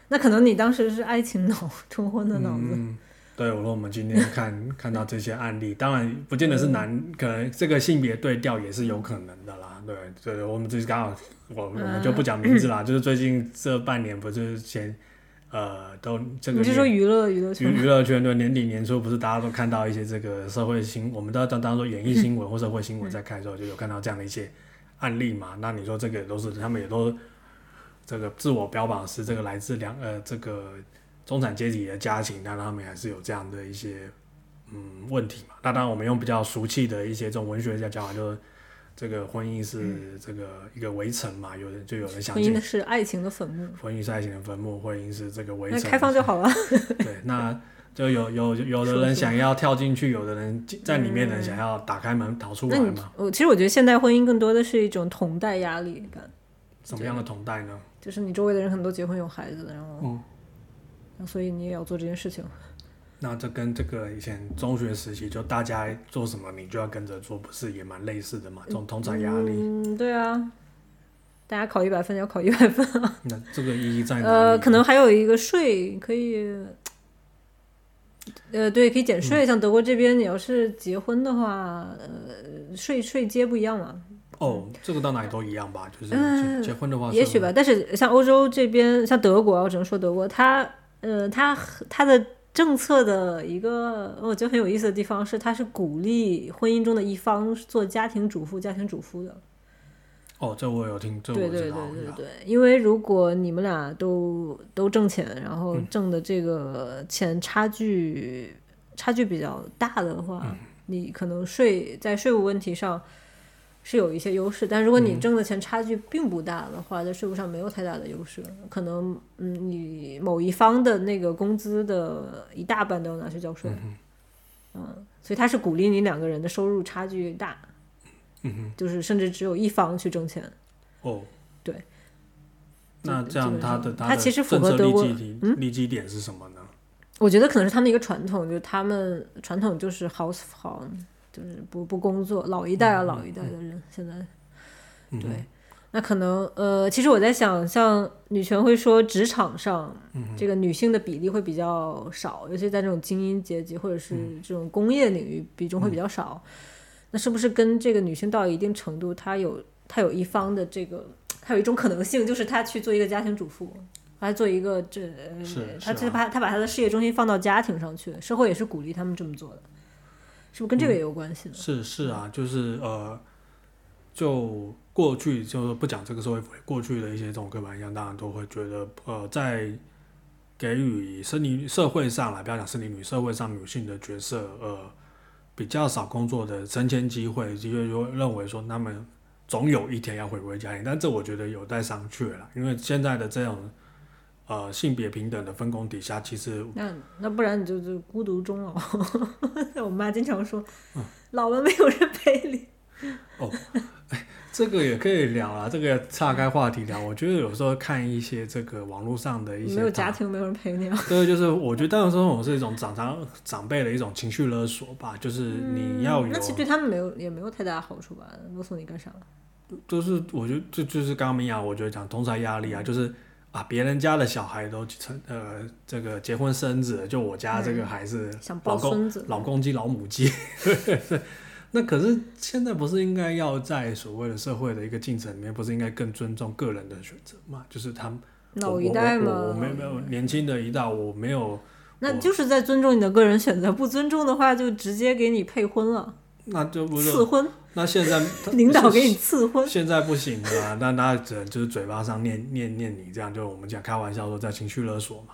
A: 那可能你当时是爱情脑冲昏的脑子。
B: 嗯，对，我说我们今天看看到这些案例，当然不见得是男，可能这个性别对调也是有可能的啦。对，对，我们这是刚好，我我们就不讲名字啦，就是最近这半年不是前呃都这个
A: 你是说娱乐娱乐
B: 娱
A: 圈？
B: 娱乐圈对年底年初不是大家都看到一些这个社会新，我们都要当当做演艺新闻或社会新闻在看的时候，就有看到这样的一些案例嘛。那你说这个也都是他们也都这个自我标榜是这个来自两呃这个中产阶级的家庭，但他们还是有这样的一些嗯问题嘛。那当然我们用比较俗气的一些这种文学家讲法，就是这个婚姻是这个一个围城嘛，有人就有人想进
A: 婚姻是爱情的坟墓，
B: 婚姻是爱情的坟墓，婚姻是这个围城，
A: 那开放就好了。
B: 对，那就有有有的人想要跳进去，有的人在里面的人想要打开门逃出来嘛？
A: 我其实我觉得现代婚姻更多的是一种同代压力感，
B: 什么样的同代呢？
A: 就是你周围的人很多结婚有孩子，然后、
B: 嗯
A: 所以你也要做这件事情。
B: 那这跟这个以前中学时期就大家做什么你就要跟着做，不是也蛮类似的嘛？这种同产压力，
A: 嗯，对啊，大家考一百分要考一百分啊。
B: 那这个意义在哪？
A: 呃，可能还有一个税可以，呃，对，可以减税。像德国这边，你要是结婚的话，呃，税税阶不一样嘛，
B: 哦，这个到哪里都一样吧？就是
A: 嗯
B: 结结婚的话，
A: 也许吧。。但是像欧洲这边，像德国啊，我只能说德国，它呃，它它的政策的一个我觉得很有意思的地方是，它是鼓励婚姻中的一方做家庭主妇、家庭主夫的。
B: 哦，这我有听，这我
A: 对对对。对对，因为如果你们俩都都挣钱，然后
B: 嗯
A: 挣的这个钱差距、差距比较大的话，
B: 嗯
A: 你可能税在税务问题上，是有一些优势，但如果你挣的钱差距并不大的话，在税务上没有太大的优势，可能嗯，你某一方的那个工资的一大半都要拿去交税，嗯，所以他是鼓励你两个人的收入差距大，
B: 嗯
A: 就是甚至只有一方去挣钱，
B: 哦，
A: 对。
B: 那这样
A: 基本上
B: 它的
A: 他其实符合德国嗯
B: 利基点利基点是什么呢？
A: 我觉得可能是他们一个传统，就是他们传统就是 house farm，就是不不工作，老一代啊老一代的人现在
B: 嗯
A: 对，那可能呃，其实我在想，像女权会说职场上这个女性的比例会比较少，尤其在这种精英阶级或者是这种工业领域比重会比较少。那是不是跟这个女性到一定程度，她有她有一方的这个，她有一种可能性，就是她去做一个家庭主妇，她做一个这，她
B: 是啊。
A: 就把她把她的事业中心放到家庭上去，社会也是鼓励他们这么做的，是不是跟这个也有关系呢？
B: 是是啊，就是呃，就过去就是不讲这个社会福利，过去的一些这种刻板印象，当然都会觉得呃，在给予生理社会上来，不要讲生理女社会上女性的角色，呃，比较少工作的升迁机会，就会就会认为说他们总有一天要回归家庭，但这我觉得有待商榷了，因为现在的这种呃性别平等的分工底下，其实
A: 那那不然你就就孤独终老。我妈经常说，
B: 嗯
A: 老了没有人陪你。
B: 哦，哎 这个也可以聊啊，这个岔开话题聊。我觉得有时候看一些这个网络上的一些
A: 没有家庭，没有人陪你啊。
B: 对，就是我觉得当时这种是一种长长长辈的一种情绪勒索吧，就是你要有，
A: 嗯那其实对他们没有也没有太大的好处吧？勒索你干啥？
B: 就是我觉得这就是刚刚明雅，我觉得讲同才压力啊，就是啊别人家的小孩都成呃这个结婚生子了，就我家这个还是
A: 想
B: 老公
A: 子，
B: 老公鸡老母鸡，那可是现在不是应该要在所谓的社会的一个进程里面，不是应该更尊重个人的选择嘛？就是他们
A: 老一代嘛。
B: 我没没有年轻的一代，我没有，
A: 那就是在尊重你的个人选择，不尊重的话就直接给你配婚了，
B: 那就不是
A: 赐婚，
B: 那现在
A: 领导给你赐婚。
B: 现在不行了啊，那那只能就是嘴巴上念念念你这样，就我们讲开玩笑说在情绪勒索嘛，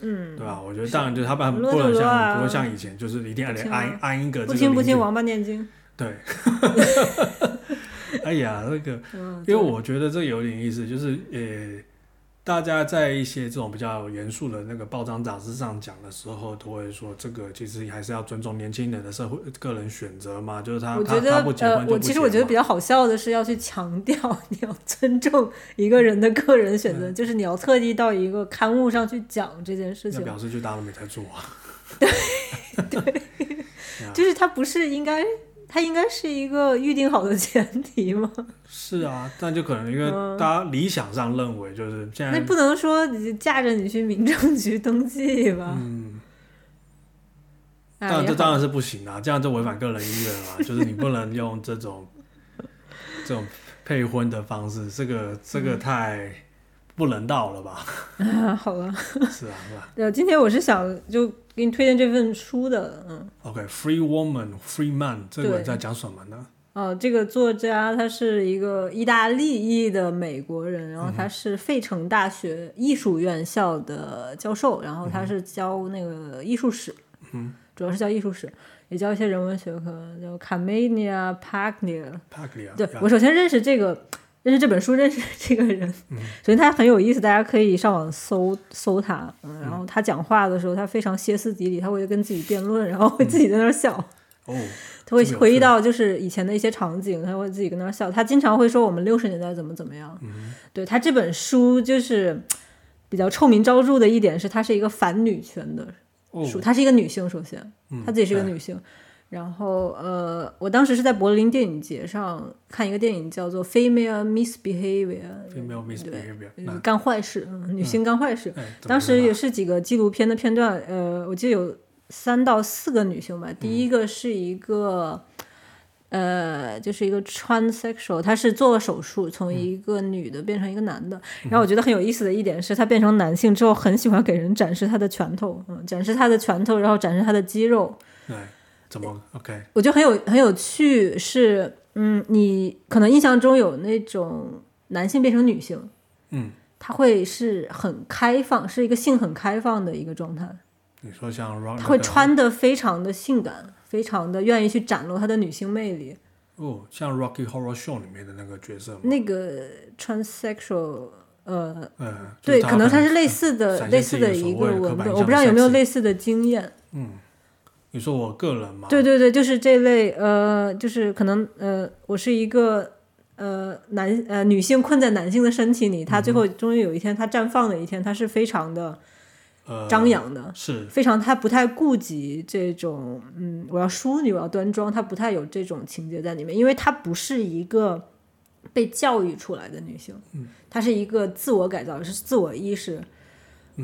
A: 嗯，
B: 对吧？我觉得当然就是他们不能像
A: 啊
B: 不会像以前就是一定要得
A: 不听啊
B: 安安一个这
A: 不听不听，王八念经。
B: 对。哎呀，那个，
A: 嗯，
B: 因为我觉得这有点意思，就是呃，大家在一些这种比较严肃的那个报章杂志上讲的时候，都会说这个其实还是要尊重年轻人的社会个人选择嘛，就是他他
A: 我觉得
B: 他不结婚
A: 呃，我
B: 就不结嘛
A: 其实我觉得比较好笑的是要去强调你要尊重一个人的个人选
B: 嗯。
A: 择，就是你要特地到一个刊物上去讲这件事情，
B: 那表示就大家都没在做 啊。
A: 就是他不是应该，它应该是一个预定好的前提吗？
B: 是啊，但就可能因为
A: 嗯
B: 大家理想上认为就是现在，
A: 那不能说你架着你去民政局登记吧？
B: 嗯，
A: 哎也好
B: 当然这当然是不行啊，这样就违反个人意愿了嘛，就是你不能用这种 这种配婚的方式，这个这
A: 嗯
B: 个太不人道了吧？
A: 啊，好了，
B: 是啊，是吧
A: 对，今天我是想就给你推荐这份书的，嗯。
B: ？OK，Free Woman, Free Man，这个
A: 对
B: 在讲什么呢？
A: 哦，这个作家他是一个意大利裔的美国人，然后他是费城大学艺术院校的教授，然后他是教那个艺术史，
B: 嗯，
A: 主要是教艺术史，也教一些人文学科，叫卡梅尼亚帕克尼尔。
B: 帕克尼亚，
A: 对
B: 呀
A: 我首先认识这个，认识这本书，认识这个人，首先他很有意思，大家可以上网搜搜他，嗯，然后他讲话的时候，他非常歇斯底里，他会跟自己辩论，然后会自己在那儿笑。
B: 哦，
A: 他会回忆到就是以前的一些场景，他会自己跟那儿笑。他经常会说我们六十年代怎么怎么样。
B: 嗯
A: 对他这本书就是比较臭名昭著的一点是，他是一个反女权的
B: 哦，
A: 书，她是一个女性，首先
B: 嗯
A: 她自己是一个
B: 哎
A: 女性。然后呃，我当时是在柏林电影节上看一个电影，叫做《Female Misbehavior》
B: ，female misbehavior，
A: 干坏事，嗯，女性干坏事。
B: 哎，
A: 当时也是几个纪录片的片段，呃，我记得有三到四个女性吧。第一个是一个，呃，就是一个 transsexual，她是做了手术，从一个女的变成一个男的。然后我觉得很有意思的一点是，她变成男性之后，很喜欢给人展示她的拳头，嗯，展示她的拳头，然后展示她的肌肉。
B: 哎，怎么 OK？
A: 我觉得很有很有趣是，嗯，你可能印象中有那种男性变成女性，
B: 嗯，
A: 他会是很开放，是一个性很开放的一个状态。
B: 你说像 Ron，
A: 她会穿的非常的性感，非常的愿意去展露他的女性魅力。
B: 哦，像 Rocky Horror Show 里面的那个角色吗？
A: 那个 transsexual，呃，
B: 嗯，
A: 对，可能它是
B: 是
A: 类似的类似的一个文本，我不知道有没有类似的经验。
B: 你说我个人嘛，
A: 对对对，就是这类，呃，就是可能，呃，我是一个呃男呃女性困在男性的身体里，她最后终于有一天她绽放的一天，她是非常的
B: 呃，
A: 张扬的，
B: 是。
A: 非常她不太顾及这种，嗯，我要淑女，我要端庄，她不太有这种情节在里面，因为她不是一个被教育出来的女性，她是一个自我改造，是自我意识。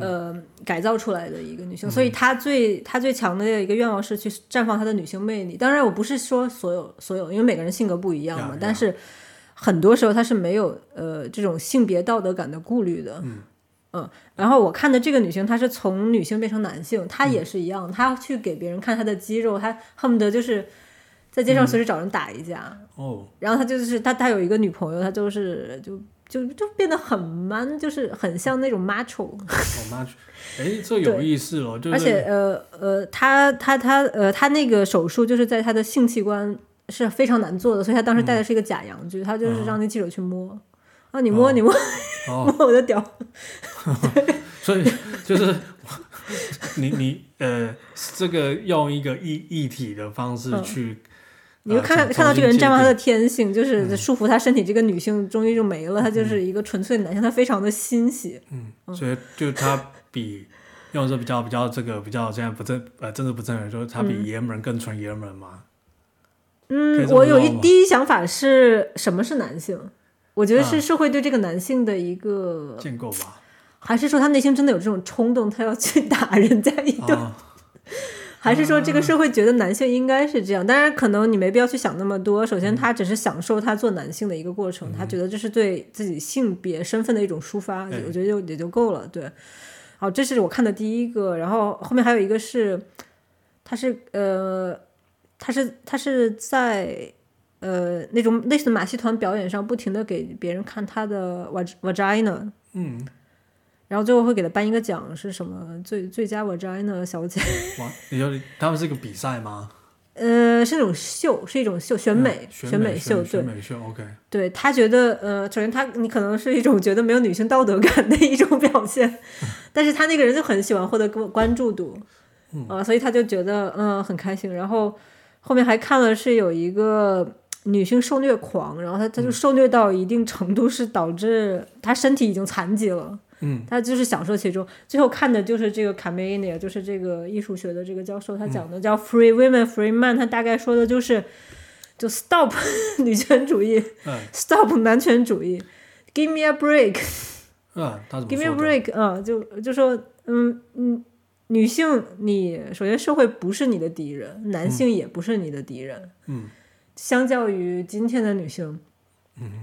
A: 呃，改造出来的一个女性，所以她最她最强的一个愿望是去绽放她的女性魅力。当然，我不是说所有所有，因为每个人性格不一样嘛。但是很多时候她是没有呃这种性别道德感的顾虑的。嗯然后我看的这个女性，她是从女性变成男性，她也是一样，她去给别人看她的肌肉，她恨不得就是在街上随时找人打一架。
B: 哦，
A: 然后她就是她，她有一个女朋友，她就是就就就变得很 man，就是很像那种 macho。
B: macho，，哎，这有意思哦，就是
A: 而且呃呃，他他他呃，他那个手术就是在他的性器官是非常难做的，所以他当时戴的是一个假阳具，他就是让那记者去摸。啊，你摸，你摸，
B: 哦，
A: 摸我的屌，
B: 所以就是你你呃，这个用一个一一体的方式去，
A: 你就看
B: 呃
A: 看到这个人绽放他的天性，
B: 嗯
A: 就是束缚他身体这个女性终于就没了，他就是一个纯粹的男性，他非常的欣喜。
B: 新建所以就他比用这比较比较这个比较现在不正呃政治不正确，就是他比爷们人更纯爷们人嘛。
A: 嗯，我有一第一想法是什么是男性？我觉得是
B: 啊
A: 社会对这个男性的一个，
B: 建构吧，
A: 还是说他内心真的有这种冲动，他要去打人家一顿？
B: 啊，
A: 还是说这个社会觉得男性应该是这样？当然，可能你没必要去想那么多。首先，他只是享受他做男性的一个过程，他觉得这是对自己性别身份的一种抒发，我觉得就也就够了。对，好，这是我看的第一个，然后后面还有一个是，他是呃，他是他是在呃那种类似马戏团表演上，不停的给别人看他的 vag- vagina，
B: 嗯，
A: 然后最后会给他颁一个奖，是什么最最佳 vagina 小姐。
B: 哇，你就他们是一个比赛吗？
A: 呃，是那种秀，是一种秀，选美，
B: 嗯选
A: 选美秀，对
B: 选美秀，OK，
A: 对。他觉得，呃，首先他你可能是一种觉得没有女性道德感的一种表现，但是他那个人就很喜欢获得关关注度，啊、所以他就觉得嗯、很开心。然后后面还看了是有一个女性受虐狂，然后他他就受虐到一定程度，是导致他身体已经残疾了。
B: 嗯，
A: 他就是享受其中。最后看的就是这个卡梅伊涅，就是这个艺术学的这个教授，他讲的叫 “free women, free man”，他大概说的就是就 stop 女权主义
B: 嗯
A: ，stop 男权主义，give me a break。
B: 嗯
A: ，Give me a？break，嗯、就就说，嗯嗯，女性，你首先社会不是你的敌人，男性也不是你的敌人，
B: 嗯，
A: 相较于今天的女性，嗯，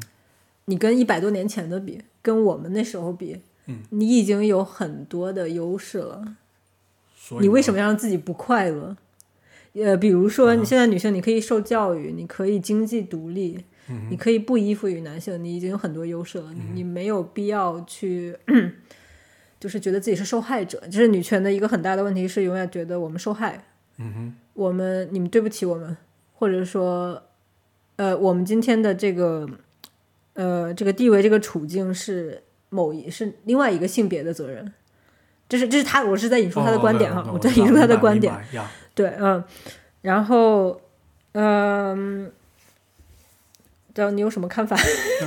A: 你跟一百多年前的比，跟我们那时候比，
B: 嗯，
A: 你已经有很多的优势了？你为什么要让自己不快乐？呃，比如说，你现在女性，你可以受教育，你可以经济独立，你可以不依附于男性，你已经有很多优势了，你没有必要去，就是觉得自己是受害者。这是女权的一个很大的问题，是永远觉得我们受害，
B: 嗯哼，
A: 我们你们对不起我们，或者说，呃，我们今天的这个，呃，这个地位、这个处境是某一是另外一个性别的责任。这是这是他，我是在引述他的观点哈，
B: 哦
A: 我在引述他的观点。。对，嗯，然后，嗯，知道你有什么看法？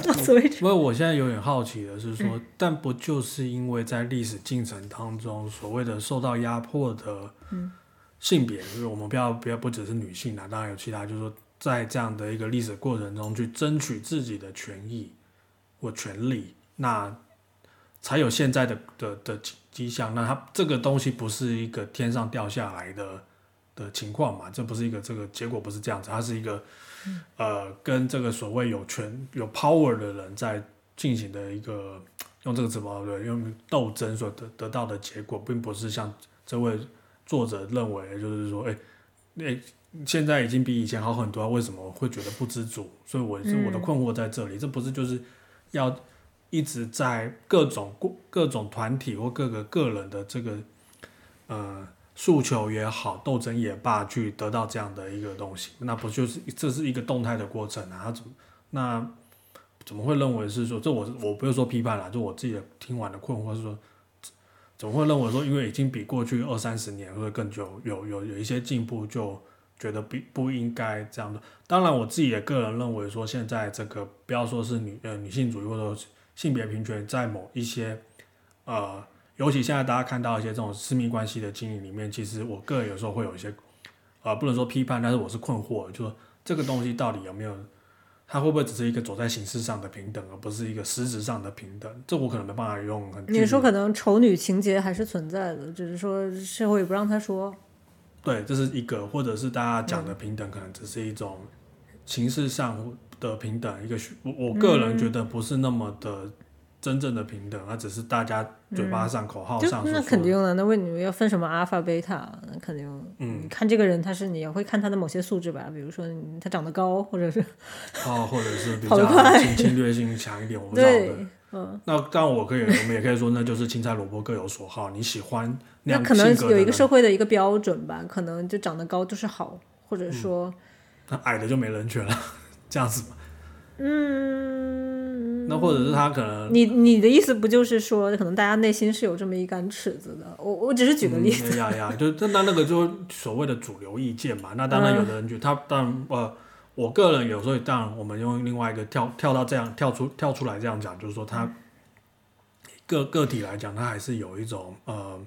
A: 到此为止。
B: 因为我现在有点好奇的是说，
A: 嗯
B: 但不就是因为在历史进程当中，所谓的受到压迫的
A: 嗯
B: 性别，就是我们不要不要不只是女性啦，当然有其他，就是说在这样的一个历史过程中去争取自己的权益或权利，那才有现在的的的迹迹象。那它这个东西不是一个天上掉下来的的情况嘛？这不是一个这个结果不是这样子，它是一个呃跟这个所谓有权有 power 的人在进行的一个用这个词吧，对，用斗争所得得到的结果，并不是像这位作者认为，就是说，哎、哎、现在已经比以前好很多啊，为什么会觉得不知足？所以我是我的困惑在这里，这不是就是要一直在各种各各种团体或各个个人的这个呃诉求也好，斗争也罢，去得到这样的一个东西，那不就是这是一个动态的过程啊？他怎么那怎么会认为是说这我我不是说批判了，就我自己的听完的困惑是说，怎么会认为说因为已经比过去二三十年或者更久有有有一些进步，就觉得不不应该这样的？当然，我自己也个人认为说，现在这个不要说是女呃女性主义或者性别平权，在某一些呃。尤其现在大家看到一些这种私密关系的经营里面，其实我个人有时候会有一些，呃，不能说批判，但是我是困惑，就说这个东西到底有没有，它会不会只是一个走在形式上的平等，而不是一个实质上的平等？这我可能没办法用。
A: 你说可能丑女情节还是存在的，只是说社会不让他说。
B: 对，这是一个，或者是大家讲的平等，可能只是一种形式上的平等，一个我我个人觉得不是那么的。真正的平等，而只是大家嘴巴上口号上
A: 那肯定了，那为你们要分什么阿尔法贝塔？那肯定。嗯，看这个人，他是你也会看他的某些素质吧，比如说他长得高，或者是
B: 哦，或者是 比较侵侵略性强一点，我不知道的。嗯，那当然我可以，我们也可以说，那就是青菜萝卜各有所好。你喜欢
A: 那可能有一个社会的一个标准吧，可能就长得高就是好，或者说
B: 那矮的就没人权了，这样子。
A: 嗯，
B: 那或者是他可能
A: 你你的意思不就是说，可能大家内心是有这么一杆尺子的？我我只是举个例子
B: 呀呀，就那那个就所谓的主流意见嘛。那当然有的人觉得他当然呃，我个人有时候当然我们用另外一个跳跳到这样跳出跳出来这样讲，就是说他个个体来讲，他还是有一种呃。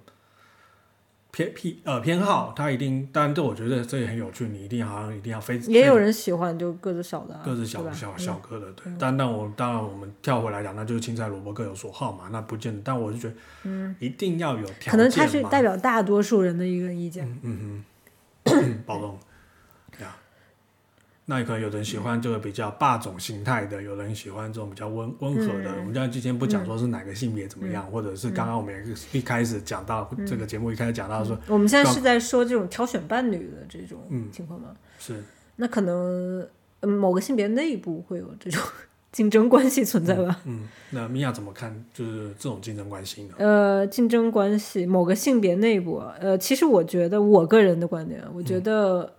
B: 偏偏呃偏好，他一定，但这我觉得这也很有趣。你一定好像一定要非
A: 也有人喜欢就个子小的，
B: 个子小小小个的，对。但但我当然我们跳回来讲，那就是青菜萝卜各有所好嘛，那不见得。但我就觉得，嗯，一定要有
A: 可能他是代表大多数人的一个意见，
B: 嗯嗯，包容。那可能有人喜欢这个比较霸总形态的，有人喜欢这种比较温温和的。我们今天之前不讲说是哪个性别怎么样，或者是刚刚我们也一开始讲到这个节目一开始讲到说，
A: 我们现在是在说这种挑选伴侣的这种情况吗？
B: 是。
A: 那可能某个性别内部会有这种竞争关系存在吧？
B: 嗯，那米娅怎么看？就是这种竞争关系呢？
A: 呃，竞争关系，某个性别内部，呃，其实我觉得我个人的观点，我觉得。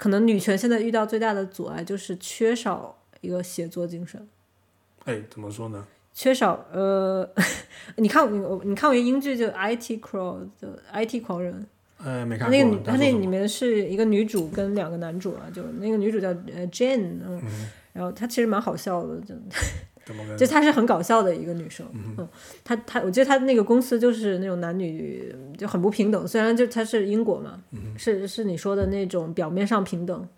A: 可能女权现在遇到最大的阻碍就是缺少一个写作精神。
B: 哎，怎么说呢？
A: 缺少呃，你看我，你看过英剧就《IT Crow》的《IT 狂人》。
B: 呃，没看过。那
A: 个他那里面是一个女主跟两个男主啊，就那个女主叫呃 Jane，嗯，然后她其实蛮好笑的，就。就她是很搞笑的一个女生，嗯，她她，我觉得她那个公司就是那种男女就很不平等，虽然就她是英国嘛，是是你说的那种表面上平等，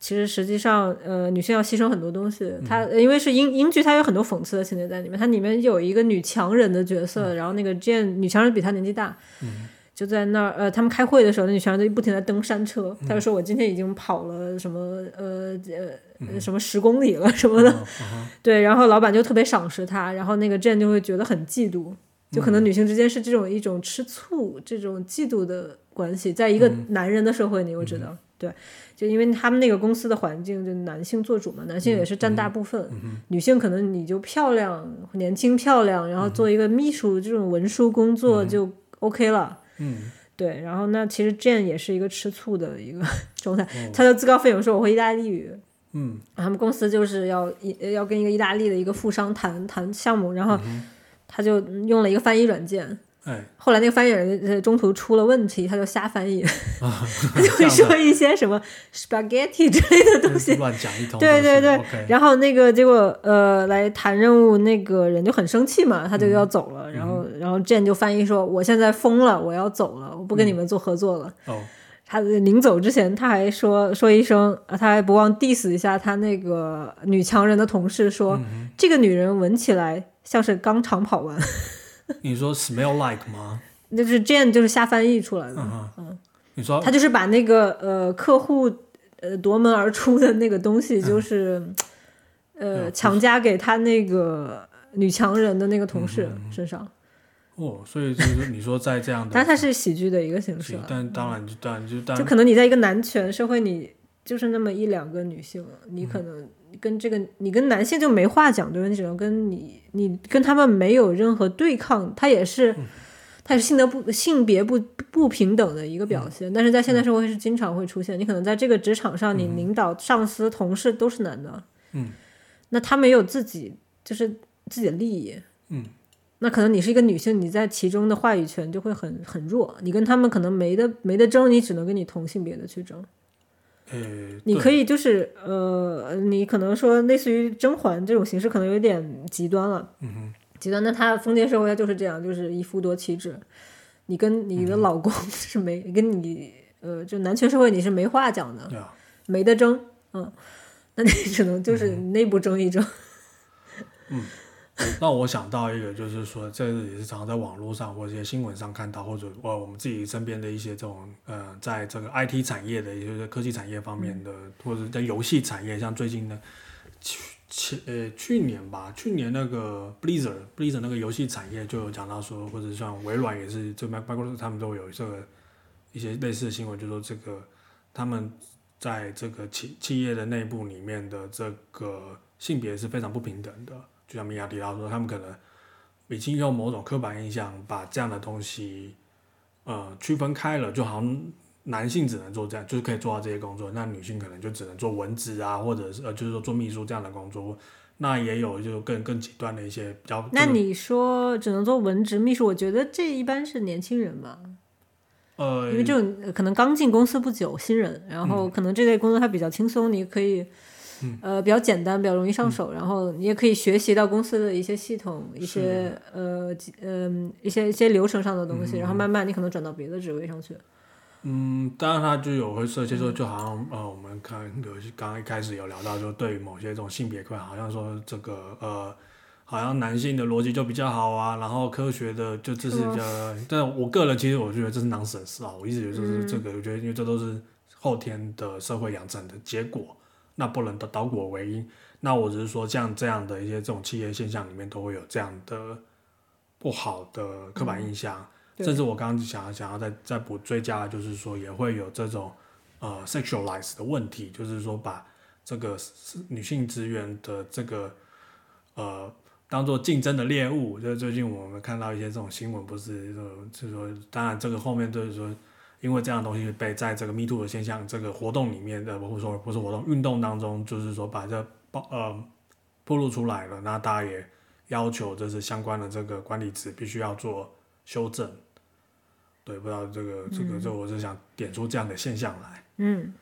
A: 其实实际上呃女性要牺牲很多东西。她因为是英英剧，它有很多讽刺的情节在里面，它里面有一个女强人的角色，然后那个 Jane 女强人比她年纪大，就在那儿呃他们开会的时候，那女强人就不停的蹬山车，她就说我今天已经跑了什么呃呃。什么十公里了什么的，对，然后老板就特别赏识他，然后那个 Jane 就会觉得很嫉妒，就可能女性之间是这种一种吃醋、这种嫉妒的关系，在一个男人的社会里，我知道，对，就因为他们那个公司的环境，就男性做主嘛，男性也是占大部分，女性可能你就漂亮、年轻、漂亮，然后做一个秘书这种文书工作就 OK 了，
B: 嗯，
A: 对，然后那其实 Jane 也是一个吃醋的一个 状态，他就自告奋勇说我会意大利语。
B: 嗯，
A: 他们公司就是要一要跟一个意大利的一个富商谈谈项目，然后他就用了一个翻译软件。
B: 哎，
A: 后来那个翻译人中途出了问题，他就瞎翻译，他就会说一些什么 spaghetti 之类的东西，
B: 乱讲一通。
A: 对对对，然后那个结果呃来谈任务那个人就很生气嘛，他就要走了，然后然后 Jane 就翻译说：“我现在疯了，我要走了，我不跟你们做合作了。”
B: 哦。
A: 他临走之前，他还说说一声，他还不忘 diss 一下他那个女强人的同事，说这个女人闻起来像是刚长跑完。
B: 你说 smell like 吗？
A: 就是 Jane 就是瞎翻译出来的。
B: 嗯嗯，你说
A: 他就是把那个呃客户呃夺门而出的那个东西，就是呃强加给他那个女强人的那个同事身上。
B: 哦，所以就是你说在这样的，
A: 但它是喜剧的一个形式。
B: 但当然就当然就当
A: 就可能你在一个男权社会，你就是那么一两个女性，你可能跟这个你跟男性就没话讲，对吧？你只能跟你你跟他们没有任何对抗，他也是他也是性的不性别不不平等的一个表现，但是在现代社会是经常会出现。你可能在这个职场上，你领导、上司、同事都是男的，
B: 嗯，
A: 那他没有自己就是自己的利益，
B: 嗯，
A: 那可能你是一个女性，你在其中的话语权就会很很弱，你跟他们可能没得没得争，你只能跟你同性别的去争。
B: 呃，
A: 你可以就是呃，你可能说类似于甄嬛这种形式，可能有点极端了。
B: 嗯哼，
A: 极端，那他封建社会它就是这样，就是一夫多妻制。你跟你
B: 嗯
A: 的老公 是没、跟你呃，就男权社会你是没话讲的，没得争。嗯，那你只能就是
B: 嗯
A: 内部争一争。
B: 让我想到一个，就是说，这个也是常常在网络上或者一些新闻上看到，或者呃我们自己身边的一些这种呃，在这个 IT 产业的，也就是科技产业方面的，或者在游戏产业，像最近的去去呃去年吧，去年那个 Blizzard Blizzard 那个游戏产业就有讲到说，或者像微软也是，这 Mac Microsoft 他们都有这个一些类似的新闻，就说这个他们在这个企企业的内部里面的这个性别是非常不平等的。就像米娅提到说，他们可能已经用某种刻板印象把这样的东西呃区分开了，就好像男性只能做这样，就是可以做到这些工作，那女性可能就只能做文职啊，或者是呃就是说做秘书这样的工作。那也有就更更极端的一些比较。
A: 那你说只能做文职秘书，我觉得这一般是年轻人嘛，
B: 呃
A: 因为这种呃可能刚进公司不久，新人，然后可能这类工作它比较轻松，你可以。呃，比较简单，比较容易上手，然后你也可以学习到公司的一些系统、一些呃几嗯、一些一些流程上的东西，然后慢慢你可能转到别的职位上去。
B: 嗯，当然它就有会设计说，就好像呃，我们看有刚刚一开始有聊到，就对于某些这种性别课，好像说这个呃，好像男性的逻辑就比较好啊，然后科学的就这是呃，但我个人其实我觉得这是 nonsense 啊，我一直觉得就是这个，我觉得因为这都是后天的社会养成的结果，那不能倒果为因。那我只是说，像这样的一些这种企业现象里面，都会有这样的不好的刻板印象。
A: 对
B: 甚至我刚刚想要想要再再补追加，就是说也会有这种呃 sexualize 的问题，就是说把这个女性职员的这个呃当做竞争的猎物。就是最近我们看到一些这种新闻，不是说就是说，当然这个后面就是说，因为这样的东西被在这个 Me Too 的现象这个活动里面的，或者说不是活动运动当中，就是说把这暴呃暴露出来了，那大家也要求就是相关的这个管理值必须要做修正。对，不知道这个这个这我是想点出这样的现象来。
A: 嗯，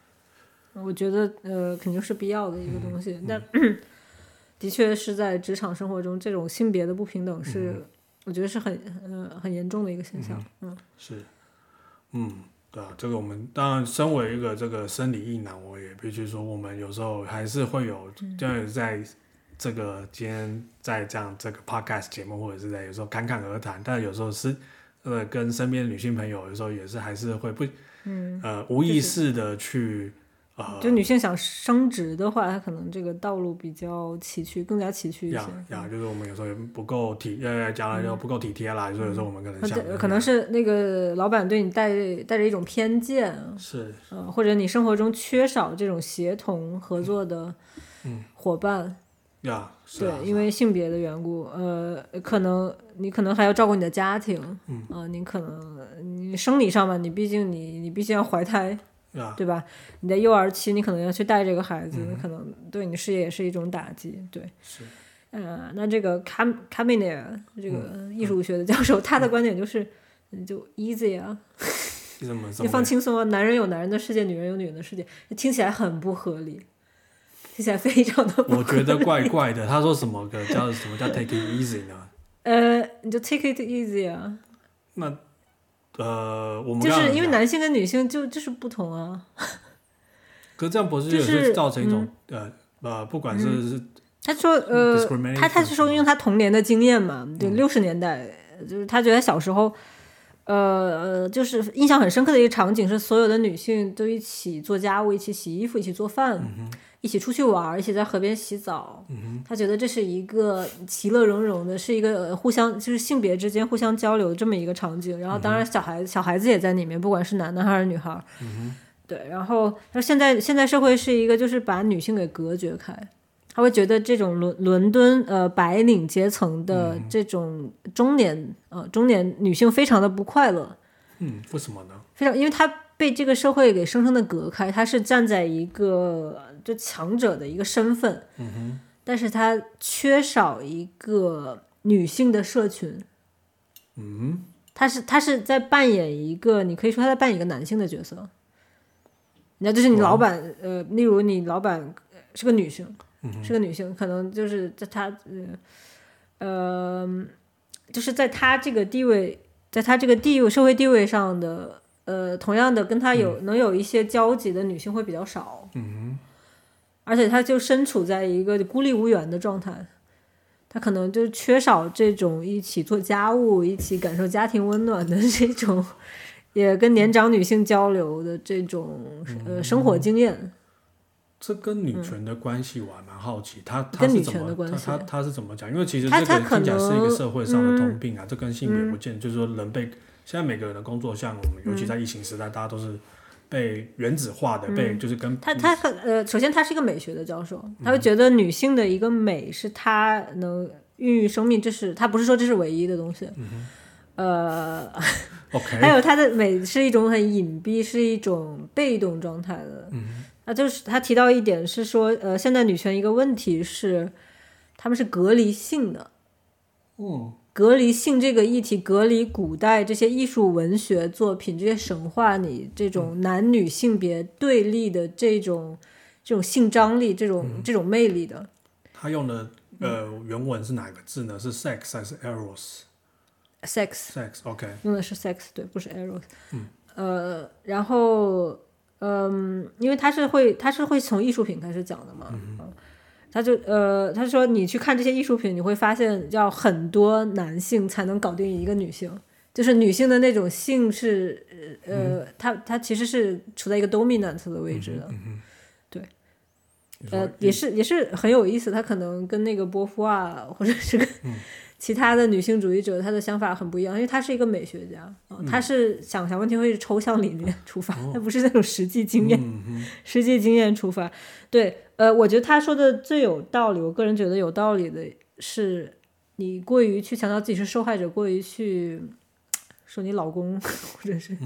A: 我觉得呃肯定是必要的一个东西，但 的确是在职场生活中，这种性别的不平等是、我觉得是很呃很严重的一个现象。嗯
B: 是，嗯，对啊，这个我们当然身为一个这个生理硬男，我也必须说，我们有时候还是会有，就是在这个今天在这样这个 podcast 节目，或者是在有时候侃侃而谈，但有时候是呃跟身边的女性朋友，有时候也是还是会不
A: 嗯，
B: 呃无意识的去呃
A: 就女性想升职的话，她可能这个道路比较崎岖，更加崎岖一些
B: 呀。呀，就是我们有时候也不够体呃讲了就不够体贴啦，所以说我们可能
A: 可能是那个老板对你带带着一种偏见，
B: 是
A: 呃，或者你生活中缺少这种协同合作的伙伴，
B: 呀，是
A: 对
B: 啊，
A: 因为性别的缘故，呃，可能你可能还要照顾你的家庭，
B: 嗯，
A: 啊、你可能你生理上嘛，你毕竟你你毕竟要怀胎，
B: 呀
A: 对吧？你在幼儿期，你可能要去带这个孩子，
B: 嗯
A: 可能对你事业也是一种打击，对。
B: 是
A: 呃，那这个卡卡米内尔这个
B: 嗯
A: 艺术学的教授，他的观点就是，你就 easy 啊，你放轻松啊，男人有男人的世界，女人有女人的世界，听起来很不合理，听起来非常的不
B: 我觉得怪 怪的。他说什么个叫什么叫 take it easy 呢？
A: 呃，你就 take it easy 啊，
B: 那呃，我们
A: 就是因为男性跟女性就就是不同啊。
B: 可是这样不是也
A: 就是
B: 是造成一种、呃呃，不管是、是
A: 他说，呃，他他是说用他童年的经验嘛，就六十年代，就是他觉得小时候，呃呃，就是印象很深刻的一个场景是，所有的女性都一起做家务，一起洗衣服，一起做饭，一起出去玩儿，一起在河边洗澡。他觉得这是一个其乐融融的，是一个呃互相就是性别之间互相交流这么一个场景。然后当然小孩小孩子也在里面，不管是男的还是女孩儿。对，然后他说现在现在社会是一个就是把女性给隔绝开。他他会觉得这种伦伦敦呃白领阶层的这种中年呃中年女性非常的不快乐，
B: 嗯，为什么呢？
A: 非常，因为她被这个社会给生生的隔开，她是站在一个就强者的一个身份，但是他缺少一个女性的社群，
B: 嗯
A: 他是他是在扮演一个，你可以说他在扮演一个男性的角色。那就是你老板，呃，例如你老板呃是个女性，是个女性，可能就是在他，呃，呃，就是在他这个地位，在他这个地位社会地位上的，呃，同样的跟他有、能有一些交集的女性会比较少，
B: 嗯
A: 而且她就身处在一个孤立无援的状态，她可能就缺少这种一起做家务、一起感受家庭温暖的这种，也跟年长女性交流的这种呃生活经验。
B: 这跟女权的关系我还蛮好奇，他他
A: 女
B: 是怎么
A: 权的关系
B: 他他他是怎么讲？因为其实这个
A: 他他可
B: 听起来是一个社会上的通病啊，这跟性别不见，就是说人被现在每个人的工作，像我们尤其在疫情时代，大家都是被原子化的，被就是跟
A: 嗯他他很呃，首先他是一个美学的教授，他会觉得女性的一个美是她能孕育生命，这是他不是说这是唯一的东西。呃，
B: OK，
A: 还有她的美是一种很隐蔽，是一种被动状态的。
B: 嗯
A: 那就是他提到一点是说，呃，现在女权一个问题是，他们是隔离性的。
B: 嗯
A: 隔离性这个议题，隔离古代这些艺术文学作品，这些神话里这种男女性别对立的这种这种性张力，这种、这种魅力的。
B: 他用的呃原文是哪个字呢？是 sex 还是 eros？sex
A: sex
B: OK，
A: 用的是 sex，对，不是 eros。嗯呃，然后嗯，因为他是会他是会从艺术品开始讲的嘛，嗯他就呃他说你去看这些艺术品，你会发现要很多男性才能搞定一个女性。就是女性的那种性是，呃，她她其实是处在一个 dominant 的位置的，对，呃，也是也是很有意思。他可能跟那个波伏娃或者是跟其他的女性主义者，他的想法很不一样，因为他是一个美学家，啊她是想想问题会是抽象理念出发，她不是那种实际经验、
B: 嗯
A: 实际经验出发。对，呃，我觉得他说的最有道理，我个人觉得有道理的是，你过于去强调自己是受害者，过于去说你老公或者是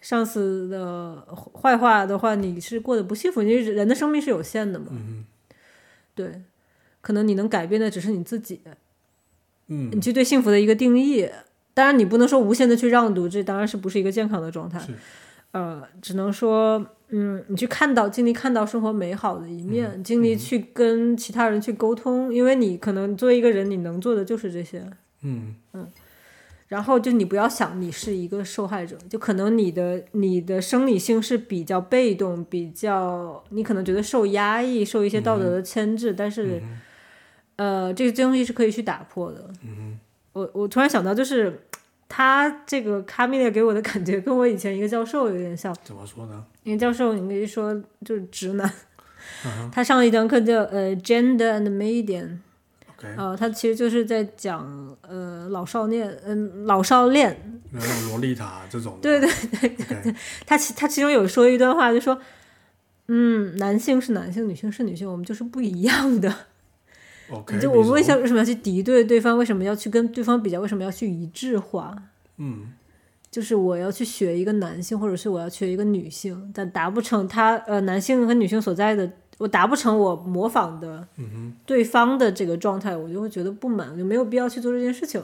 A: 上司的坏话的话，你是过得不幸福。因为人的生命是有限的嘛，对，可能你能改变的只是你自己，
B: 嗯
A: 你去对幸福的一个定义。当然，你不能说无限的去让渡，这当然是不是一个健康的状态。
B: 是
A: 呃，只能说，嗯，你去看到、经历看到生活美好的一面，经历去跟其他人去沟通，因为你可能作为一个人，你能做的就是这些。
B: 嗯。
A: 然后就你不要想你是一个受害者，就可能你的你的生理性是比较被动，比较你可能觉得受压抑，受一些道德的牵制，但是，呃，这个东西是可以去打破的。
B: 嗯
A: 我我突然想到，就是他这个卡米列给我的感觉跟我以前一个教授有点像。
B: 怎么说呢？
A: 一个教授，你可以说就是直男。他上了一堂课叫呃 Gender and
B: Median，OK，
A: 呃，他其实就是在讲呃老少恋，嗯、老少恋。
B: 那种洛丽塔这种对，
A: 对对
B: ，OK，
A: 他其他其中有说一段话，就说，嗯，男性是男性，女性是女性，我们就是不一样的。
B: OK，
A: 就我们为
B: 比如说
A: 什么为什么要去敌对对方？为什么要去跟对方比较？为什么要去一致化？
B: 嗯
A: 就是我要去学一个男性，或者是我要学一个女性，但达不成他呃男性和女性所在的，我达不成我模仿的
B: 嗯
A: 对方的这个状态，我就会觉得不满，就没有必要去做这件事情。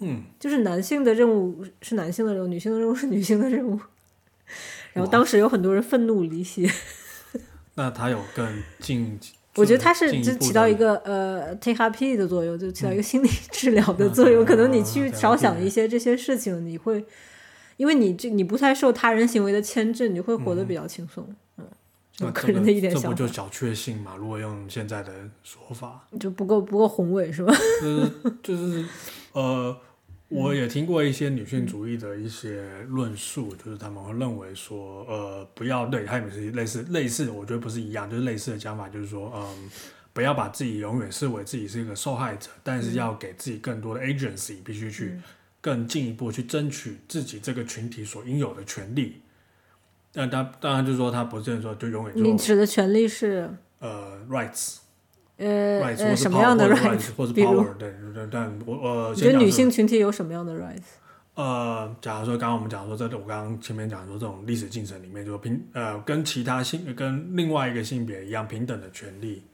B: 嗯，
A: 就是男性的任务是男性的任务，女性的任务是女性的任务。然后当时有很多人愤怒离席，
B: 那他有更进，
A: 我觉得它是就
B: 进一步的
A: 起到一个呃 therapy 的作用，就起到一个心理 治疗的作用。
B: 嗯
A: 可能你
B: 嗯
A: 去
B: 嗯
A: 少想一些这些事情，你会，因为你这你不太受他人行为的牵制，你会活得比较轻松。嗯，我个人的一点想法，
B: 不就小确幸嘛？如果用现在的说法，
A: 就不够不够宏伟是吧？
B: 就是就是呃，我
A: 嗯
B: 也听过一些女性主义的一些论述，就是他们会认为说，呃，不要对，他们是类似类似，我觉得不是一样，就是类似的讲法，就是说，嗯，不要把自己永远视为自己是一个受害者，但
A: 嗯
B: 是要给自己更多的 agency，必须去更进一步去争取自己这个群体所应有的权利。那他当然就是说，他不是说就永远就
A: 你指的权利是
B: 呃 rights，
A: 呃
B: rights
A: 呃什么样的
B: power 或者 power 对对对，但我呃，
A: 你觉得女性群体有什么样的 rights？
B: 呃，假如说刚刚我们讲说，这我刚刚前面讲说这种历史进程里面，就平呃跟其他性跟另外一个性别一样平等的权利。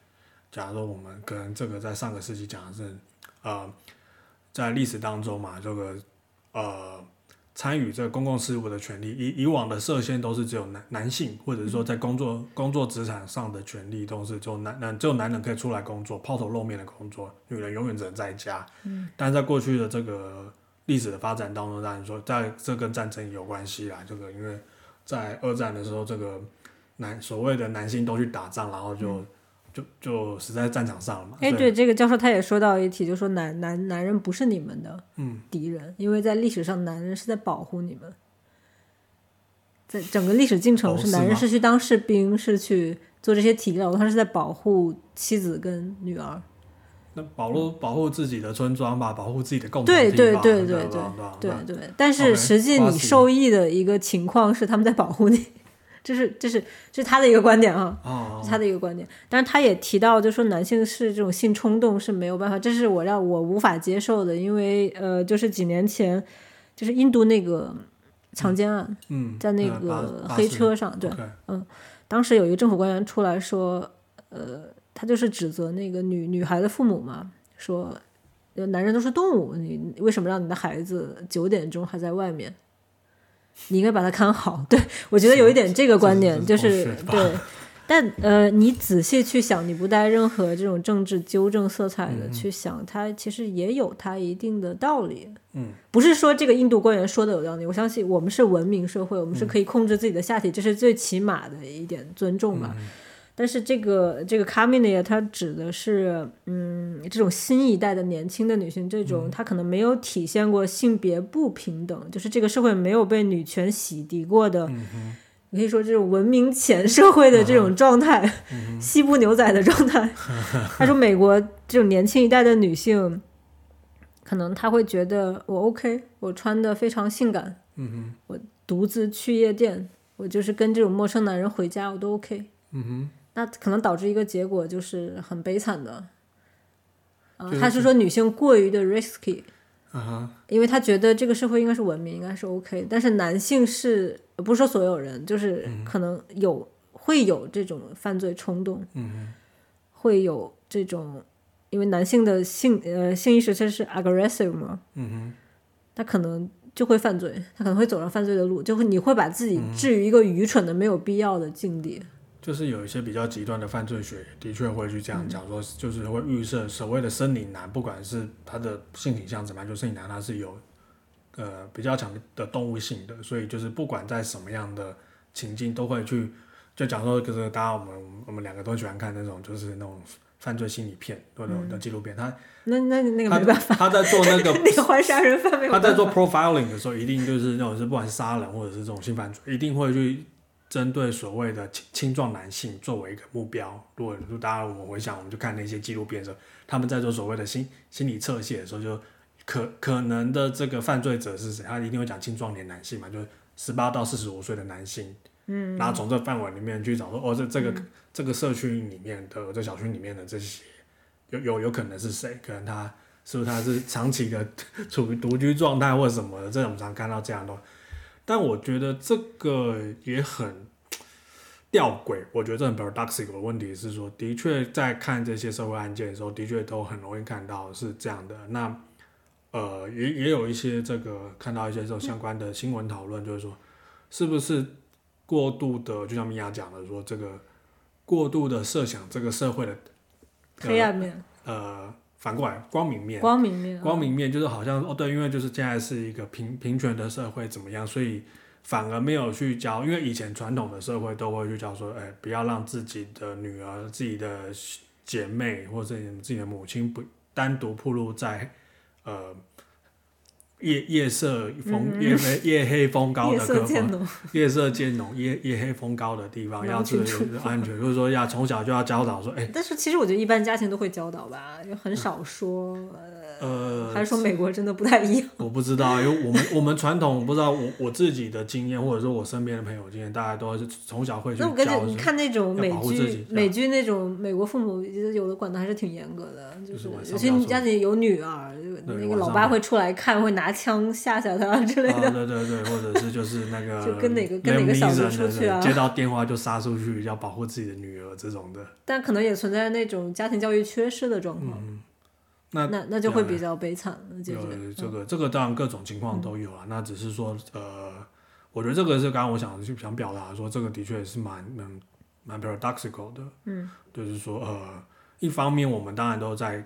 B: 假如说我们跟这个在上个世纪讲的是呃在历史当中嘛，这个呃参与这个公共事务的权利，以以往的设限都是只有男男性，或者是说在工作工作职场上的权利都是只有男男只有男人可以出来工作，抛头露面的工作，女人永远只能在家。嗯，但是在过去的这个历史的发展当中，当然说在这跟战争有关系啦。这个因为在二战的时候，这个男所谓的男性都去打仗，然后就、就就死在战场上了嘛。
A: 哎，对，这个教授他也说到一题，就说男男男人不是你们的
B: 嗯
A: 敌人，因为在历史上男人是在保护你们，在整个历史进程
B: 哦是
A: 男人是去当士兵，是去做这些体力劳动，他是在保护妻子跟女儿。
B: 那保护保护自己的村庄吧，保护自己的共同
A: 对
B: 体吧
A: 对对对
B: 对
A: 对对对，但是实际你受益的一个情况是他们在保护你，这是这是这是他的一个观点啊。
B: 哦
A: 是他的一个观点，但是他也提到，就说男性是这种性冲动是没有办法，这是我让我无法接受的，因为呃，就是几年前，就是印度那个强奸案，
B: 嗯，
A: 在那
B: 呃
A: 个黑车上，对
B: ，OK
A: 当时有一个政府官员出来说，呃，他就是指责那个女女孩的父母嘛，说，呃男人都是动物，你你为什么让你的孩子九点钟还在外面？你应该把它看好。对我觉得有一点这个观点，就是对。但呃，你仔细去想，你不带任何这种政治纠正色彩的去想，它其实也有它一定的道理。
B: 嗯，
A: 不是说这个印度官员说的有道理，我相信我们是文明社会，我们是可以控制自己的下体，这是最起码的一点尊重吧。但是这个这个卡米内它指的是，嗯，这种新一代的年轻的女性，这种她可能没有体现过性别不平等，就是这个社会没有被女权洗涤过的，你可以说这种文明前社会的这种状态，西部牛仔的状态。他说美国这种年轻一代的女性，可能她会觉得我 OK，我穿的非常性感，
B: 嗯
A: 我独自去夜店，我就是跟这种陌生男人回家，我都 OK。
B: 嗯哼，
A: 那可能导致一个结果就是很悲惨的。啊、
B: 就是
A: 他是说女性过于的 risky，
B: 啊哈，
A: 因为他觉得这个社会应该是文明，应该是 OK，但是男性是不是说所有人，就是可能有、会有这种犯罪冲动，
B: 嗯
A: 会有这种，因为男性的性呃性意识其实是 aggressive 嘛，
B: 嗯哼，
A: 他可能就会犯罪，他可能会走上犯罪的路，就会你会把自己
B: 嗯
A: 置于一个愚蠢的、没有必要的境地。
B: 就是有一些比较极端的犯罪学，的确会去这样讲说，就是会预设所谓的生理男，不管是他的性倾向怎么样，就生理男他是有呃比较强的动物性的，所以就是不管在什么样的情境，都会去就讲说，就是大家我们我们两个都喜欢看那种就是那种犯罪心理片或者那种纪录片，他
A: 那那那个
B: 他
A: 没办法，
B: 他在做那个。他在做 profiling 的时候，一定就是那种是不管是杀人或者是这种性犯罪，一定会去针对所谓的青青壮男性作为一个目标。如果如果大家我回想，我们就看那些纪录片的时候，他们在做所谓的心心理测写的时候，就可可能的这个犯罪者是谁，他一定会讲青壮年男性嘛，就是十八到四十五岁的男性。嗯，然后从这个范围里面去找说，哦，这这个、这个社区里面的这小区里面的这些有有有可能是谁？可能他是不是他是长期的处于独居状态或者什么的，这种常看到这样的。但我觉得这个也很吊诡，我觉得这很 paradoxical 的问题是说，的确在看这些社会案件的时候，的确都很容易看到是这样的。那呃，也也有一些这个看到一些这种相关的新闻讨论，就是说，是不是过度的，就像米娅讲的说，这个过度的设想这个社会的
A: 黑暗面、
B: 呃，反过来光明面，
A: 光明面、
B: 光明面就是好像哦，对，因为就是现在是一个平平权的社会，怎么样，所以反而没有去教，因为以前传统的社会都会去教说，哎，不要让自己的女儿、自己的姐妹或者自己的母亲不单独暴露在呃夜夜色风、夜黑 夜黑风高的地方，夜色渐浓、夜夜黑风高的地方，要注意安全，就是说要从小就要教导说，哎、
A: 但是其实我觉得一般家庭都会教导吧，就很少说，
B: 呃，
A: 还是说美国真的不太一样。
B: 我不知道，因为我们我们传统不知道我我自己的经验，或者说我身边的朋友经验，大家都是从小会去
A: 那我感觉，你看那种美剧，美剧那种美国父母有的管的还是挺严格的，就
B: 就是晚上
A: 有些你家里有女儿，那个老爸会出来看，会拿枪吓吓他之类
B: 啊，
A: 的。
B: 对对对，或者是就是那个
A: 就跟哪个跟哪个小子出去啊
B: 接到电话就杀出去，要保护自己的女儿这种的，
A: 但可能也存在那种家庭教育缺失的状况，
B: 嗯，那
A: 那那就会比较悲惨了，就
B: 有。这个这个当然各种情况都有啊，那只是说呃，我觉得这个是刚刚我想就想表达说，这个的确是蛮蛮蛮 paradoxical 的，
A: 嗯，
B: 就是说呃，一方面我们当然都在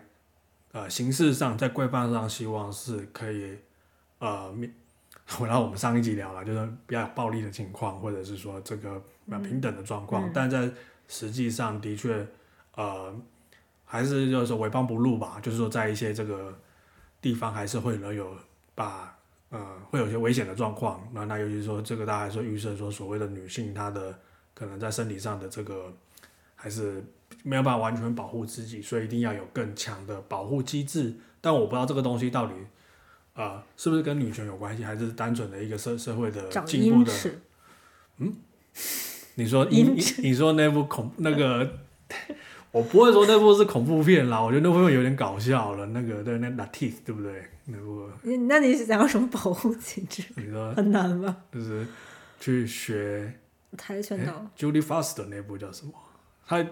B: 呃形式上在规范上希望是可以呃面。回到我们上一集聊了，就是比较有暴力的情况，或者是说这个呃平等的状况，
A: 嗯
B: 但在实际上的确呃还是就是说为邦不入吧，就是说在一些这个地方还是会有把呃会有些危险的状况。那那尤其是说这个大家还是预设说所谓的女性她的可能在身体上的这个还是没有办法完全保护自己，所以一定要有更强的保护机制。但我不知道这个东西到底呃是不是跟女权有关系，还是单纯的一个社社会的进步的。
A: 嗯，
B: 你说你你说那部恐那个，我不会说那部是恐怖片啦，我觉得那部有点搞笑了。那个对那 La Teeth 对不对？那部
A: 你那你想要什么保护机制？
B: 你说
A: 很难吧？
B: 就是去学
A: 跆拳道
B: ，Julie Foster 那部叫什么？他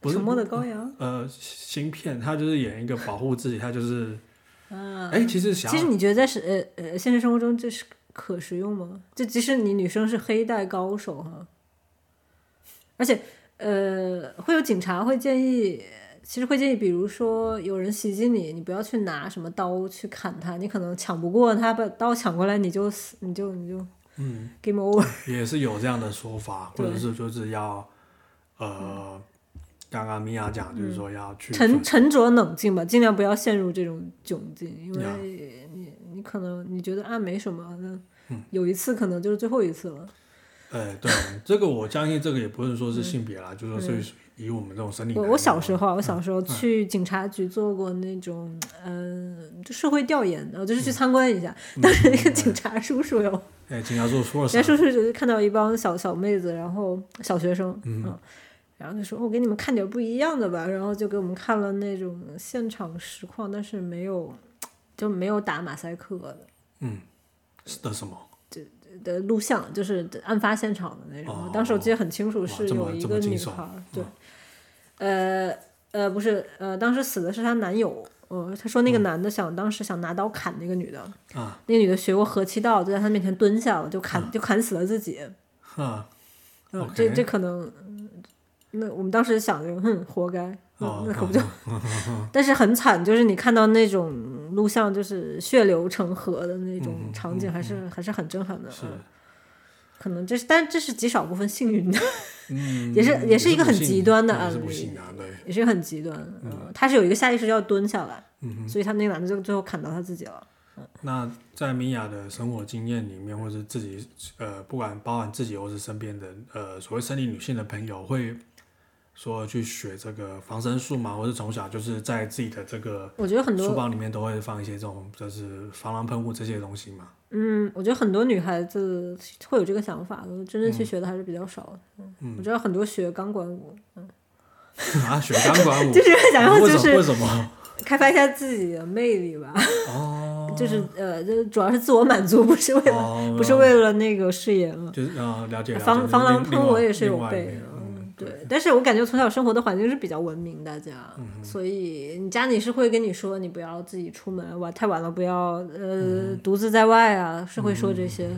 B: 不是
A: 沉默的羔羊。
B: 呃芯片，他就是演一个保护自己，他就是
A: 嗯，
B: 哎、其实想
A: 其实你觉得在是呃呃现实生活中这是可实用吗？就即使你女生是黑带高手哈，而且呃会有警察会建议，其实会建议，比如说有人袭击你，你不要去拿什么刀去砍他，你可能抢不过他把刀抢过来，你就死，你就你就
B: 嗯
A: game over。
B: 也是有这样的说法，或者是就是要呃，刚刚米娅讲就是说要去
A: 沉沉着冷静吧，尽量不要陷入这种窘境，因为你你可能你觉得啊没什么，那
B: 嗯
A: 有一次可能就是最后一次了。
B: 哎，对，这个我相信，这个也不是说是性别啦，就是说是以我们这种生理。
A: 我我小时候啊，我小时
B: 嗯
A: 候去警察局做过那种，嗯、就社会调研，然后就是去
B: 嗯
A: 参观一下。当时那个警察叔叔哟，
B: 哎，警察说说了啥
A: 警察？叔叔就是看到一帮小小妹子，然后小学生，
B: 嗯
A: 然后就说：“我给你们看点不一样的吧。”然后就给我们看了那种现场实况，但是没有就没有打马赛克的
B: 嗯，是的什么？
A: 的录像，就是案发现场的那种。
B: 哦
A: 当时我记得很清楚，是有一个女孩儿，对，呃呃，不是，呃，当时死的是她男友。呃，她说那个男的想、当时想拿刀砍那个女的，
B: 啊
A: 那个女的学过合气道，就在他面前蹲下了，就砍、就砍死了自己。
B: 啊，
A: 嗯这这可能，嗯那我们当时想着，哼，活该，嗯
B: 哦
A: 那可不就，但是很惨，就是你看到那种录像，就是血流成河的那种
B: 嗯
A: 场景，还是、还是很震撼的。
B: 是
A: 嗯，可能这是，但这是极少部分幸运的，
B: 嗯，
A: 也是也是一个很极端的
B: 也是
A: 案例
B: 不幸啊，对，
A: 也是很极端。嗯，他是有一个下意识要蹲下来，
B: 嗯
A: 所以他那个男的就最后砍到他自己了。
B: 那在米娅的生活经验里面，或者自己呃，不管包含自己或是身边的呃所谓生理女性的朋友，会说去学这个防身术嘛？或者从小就是在自己的这个
A: 我觉得很多
B: 书包里面都会放一些这种就是防狼喷雾这些东西嘛？
A: 嗯，我觉得很多女孩子会有这个想法，真正去学的还是比较少的。嗯，我知道很多学钢管舞，嗯
B: 啊，学钢管舞，
A: 就是想要就
B: 是为
A: 是
B: 什么？
A: 开发一下自己的魅力吧，
B: 哦，
A: 就是呃，就主要是自我满足，不是为了、
B: 哦
A: 不是为了那个事业嘛。
B: 就是啊，了解了解。
A: 防防狼喷我也是有备对。但是我感觉从小生活的环境是比较文明，大家，
B: 嗯
A: 所以你家里是会跟你说你不要自己出门，晚太晚了不要呃、
B: 嗯
A: 独自在外啊，是会说这些，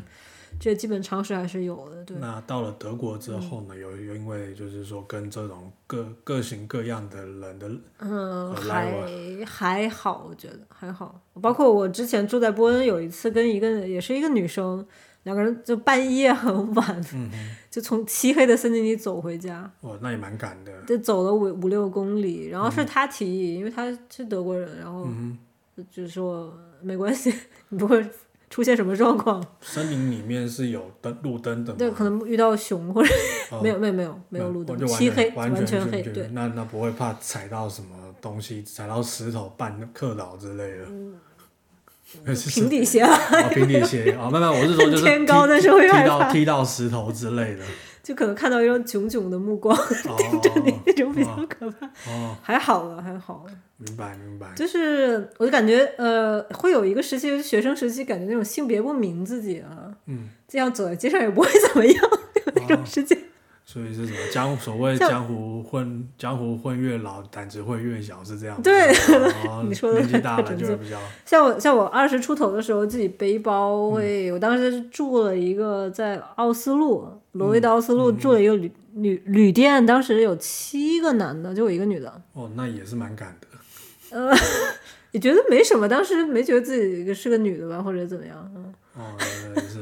A: 这基本常识还是有的，对。
B: 那到了德国之后呢，有有因为就是说跟这种各各型各样的人的
A: 嗯，还还好，我觉得还好。包括我之前住在波恩，有一次跟一个也是一个女生，两个人就半夜很晚，
B: 嗯
A: 就从漆黑的森林里走回家，
B: 哦，那也蛮赶的。
A: 就走了五五六公里。然后是他提议，因为他是德国人，然后
B: 嗯
A: 就是说没关系，你不会出现什么状况。
B: 森林里面是有灯路灯的吗？
A: 对，可能遇到熊或者
B: 哦
A: 没有没有没有没有路灯，漆黑
B: 全完
A: 全黑。对，
B: 那那不会怕踩到什么东西，踩到石头绊磕倒之类的。是
A: 平底鞋
B: 平底鞋啊，慢慢我是说就是
A: 天高
B: 踢
A: 但是会
B: 踢到踢到石头之类的。
A: 就可能看到一种炯炯的目光，
B: 盯着你
A: 那种比较可怕。
B: 哦，
A: 还好了，还好了。
B: 明白明白。
A: 就是我就感觉呃，会有一个时期，学生时期，感觉那种性别不明自己啊，
B: 嗯，
A: 这样走在街上也不会怎么样，有那种时间。
B: 所以是什么？江所谓江湖混江湖混越老，胆子会越小，是这样。
A: 对
B: 哦
A: 你说的
B: 年纪大了就会比较
A: 像我像我二十出头的时候，自己背
B: 嗯
A: 包会，我当时是住了一个在奥斯陆，挪威的奥斯
B: 嗯
A: 陆住了一个旅旅旅店，当时有七个男的，就我一个女的，
B: 哦，那也是蛮敢的。
A: 呃 也觉得没什么，当时没觉得自己是个女的吧，或者怎么样，嗯。
B: 哦，原来是。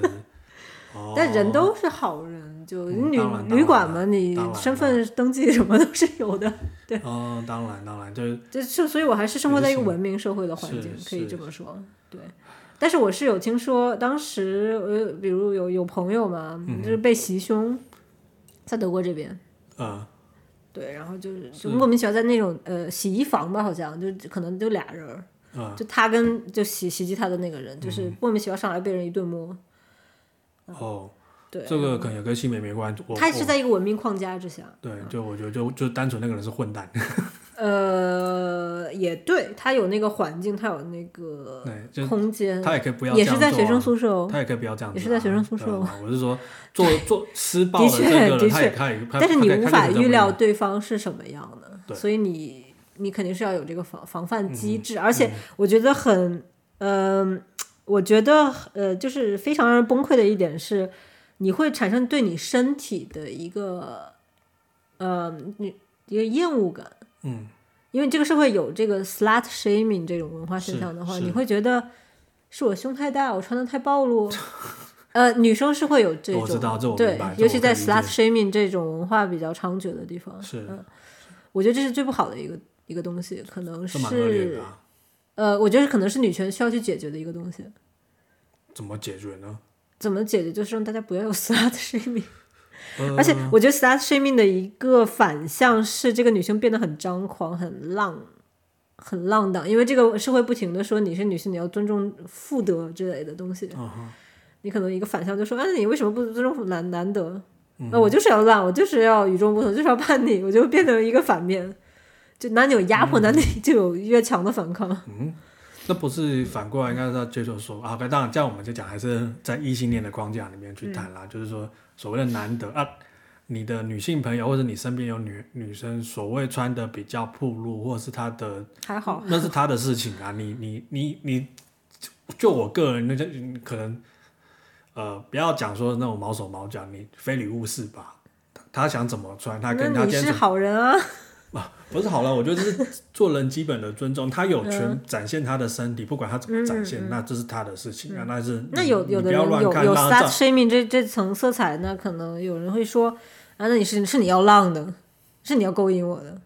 B: 哦，
A: 但人都是好人，就旅旅馆嘛，你身份登记什么都是有的。
B: 对哦，当然当然，就是
A: 就是，所以我还是生活在一个文明社会的环境，可以这么说。对，但是我是有听说，当时呃，比如有有朋友嘛，
B: 嗯
A: 就是被袭胸，在德国这边，
B: 呃，
A: 对，然后就是就莫名其妙在那种呃洗衣房吧，好像就可能就俩人儿，
B: 嗯
A: 就他跟就袭袭击他的那个人，就是莫名其妙上来被人一顿摸。
B: 哦，
A: 对，
B: 这个可能也跟性别没关。系
A: 他是在一个文明框架之下。
B: 对，就我觉得就就单纯那个人是混蛋，
A: 呃，也对，他有那个环境，他有那个
B: 对，
A: 空间，
B: 他也可以不要
A: 也是在学生宿舍哦。
B: 他也可以不要这样子啊，
A: 也是在学生宿舍
B: 我是说，做做施暴
A: 的确的确但是你无法预料对方是什么样的，所以你你肯定是要有这个防防范
B: 嗯
A: 机制，而且我觉得很，嗯、我觉得呃，就是非常让人崩溃的一点是，你会产生对你身体的一个，呃，你一个厌恶感，
B: 嗯，
A: 因为这个社会有这个 slut shaming 这种文化现象的话，你会觉得是我胸太大，我穿的太暴露。呃，女生是会有这种，
B: 我知道这我
A: 对尤其在 slut shaming 这种文化比较猖獗的地方，
B: 是
A: 嗯，我觉得这是最不好的一个一个东西，可能是
B: 啊，
A: 呃，我觉得可能是女权需要去解决的一个东西。
B: 怎么解决呢？
A: 怎么解决？就是让大家不要有 slut shaming。
B: 呃
A: 而且我觉得 slut shaming 的一个反向是，这个女生变得很张狂、很浪、很浪荡，因为这个社会不停的说你是女性，你要尊重妇德之类的东西。你可能一个反向就说，啊，你为什么不尊重男男德？
B: 嗯
A: 啊，我就是要浪，我就是要与众不同，就是要叛逆，我就变成一个反面。就男女有压迫，男女就有越强的反抗。
B: 那不是反过来应该是要接受说啊，当然这样我们就讲还是在异性恋的框架里面去谈
A: 嗯
B: 啦，就是说所谓的难得啊，你的女性朋友或者你身边有女女生所谓穿的比较暴露，或者是她的
A: 还好，
B: 那是她的事情啊，你你你你，就我个人那就可能呃不要讲说那种毛手毛脚，你非礼勿视吧。他想怎么穿，他跟
A: 你是好人啊。
B: 不是好了，我觉得这是做人基本的尊重。他有
A: 嗯
B: 权展现他的身体，不管他怎么展现，那这是他的事情啊。那是
A: 嗯那有有的人有有
B: 看让
A: slut
B: 让
A: shaming 这这层色彩，那可能有人会说，啊，那你是是你要浪的，是你要勾引我的，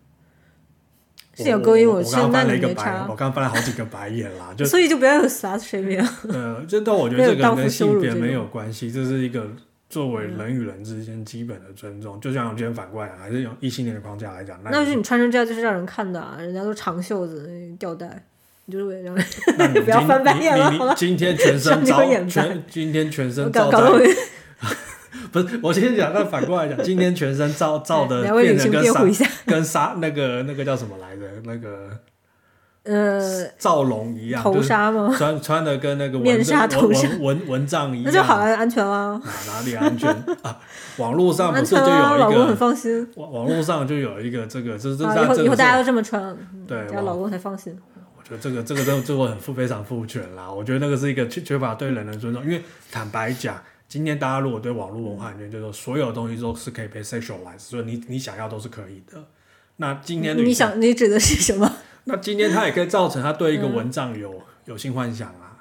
A: 是你要勾引
B: 我
A: 是那
B: 刚刚翻了一个白，我，刚刚翻了好几个白眼啦，就
A: 所以就不要有 slut shaming 啊。
B: 呃，这但我觉得这个跟性别没有关系，这是一个作为人与人之间基本的尊重。就像我今天反过来，还是用异性恋的框架来讲，那
A: 那就是
B: 你
A: 你穿成这样，就是让人看的、啊，人家都长袖子、吊带，你就是为了让人 不要
B: 今
A: 翻白眼了好吧
B: 你今天全身 照全，今天全身照
A: 搞搞
B: 不是我先讲，但反过来讲，今天全身照照的变成跟沙。跟沙那个那个叫什么来着？那个
A: 呃，
B: 赵龙一样，
A: 头
B: 就是
A: 纱吗？
B: 穿穿的跟那个
A: 面
B: 蚊蚊
A: 纱头纱
B: 蚊蚊蚊帐一样，
A: 那就好了，安全啦，
B: 哪哪里安全 啊？网络上不
A: 安
B: 是就，有一
A: 老公很
B: 个
A: 放心
B: 网网络上就有一个这个，这这
A: 啊。
B: 这
A: 后以后大家都这么穿，
B: 对网
A: 这样老公才放心。
B: 我觉得这个这个这个这个很负非常父权啦，我觉得那个是一个缺缺乏对人的尊重，因为坦白讲，今天大家如果对网络文化里面，就是说所有东西都是可以被 sexualize，所以你你想要都是可以的。那今天
A: 你想你指的是什么
B: 那今天他也可以造成他对一个蚊帐有、有性幻想啊，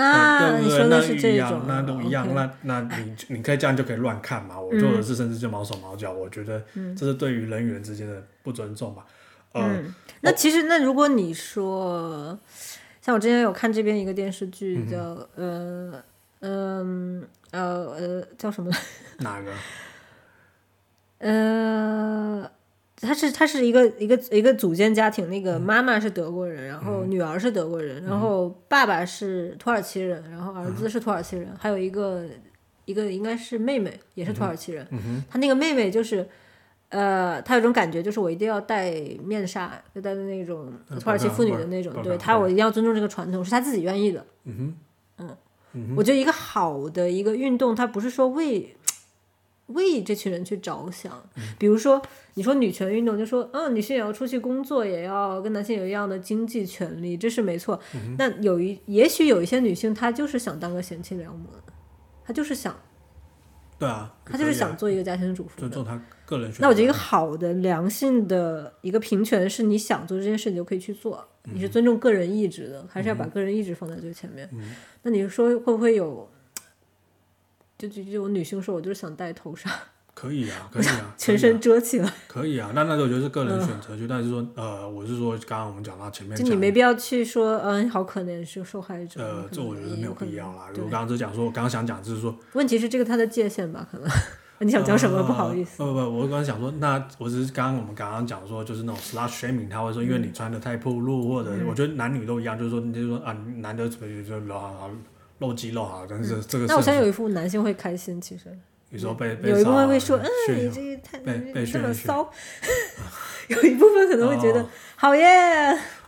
A: 啊？
B: 对不对？
A: 你说的
B: 那一样
A: 是这种，，
B: 那都一样。那那你你可以这样就可以乱看嘛？我做的是甚至就毛手毛脚，我觉得这是对于人与人之间的不尊重吧。呃，
A: 嗯，那其实那如果你说，像我之前有看这边一个电视剧叫呃嗯呃呃叫什么来？
B: 哪个？
A: 呃，他是他是一个一个一个组建家庭，那个妈妈是德国人，然后女儿是德国人，然后爸爸是土耳其人，然后儿子是土耳其人，还有一个一个应该是妹妹也是土耳其人。他那个妹妹就是。呃，他有种感觉，就是我一定要戴面纱，就戴的那种土耳其妇女的那种，对他，我一定要尊重这个传统，是她自己愿意的。
B: 嗯
A: 哼，嗯，我觉得一个好的一个运动，它不是说为为这群人去着想，比如说你说女权运动，就说嗯，女性也要出去工作，也要跟男性有一样的经济权利，这是没错。那有一也许有一些女性，她就是想当个贤妻良母，她就是想，
B: 对啊，
A: 她就是想做一个家庭主妇，
B: 尊重她个人。
A: 那我觉得一个好的良性的一个平权，是你想做这件事，你就可以去做，你是尊重个人意志的，还是要把个人意志放在最前面？那你说会不会有？就就就我女性说，我就是想戴头纱，
B: 可以啊，可以啊，
A: 全身遮起来，
B: 可以啊。那那我觉得是个人选择，就但是说，呃，我是说，刚刚我们讲到前面，
A: 就你没必要去说，嗯，好可怜是受害者。
B: 呃，这我觉得没有必要啦。我刚刚只讲说，我刚刚想讲就是说，
A: 问题是这个它的界限吧，可能。你想讲什么？不好意思。
B: 不不不，我刚刚想说，那我只是刚刚我们刚刚讲说，就是那种 slut shaming，他会说，因为你穿的太暴露，或者我觉得男女都一样，就是说，你就是说啊，男的怎么就露好露肌肉啊，但是这个。
A: 那我现在有一副男性会开心，其实。
B: 有时候被
A: 有一部分会说，嗯，你这个太这么骚。有一部分可能会觉得好耶。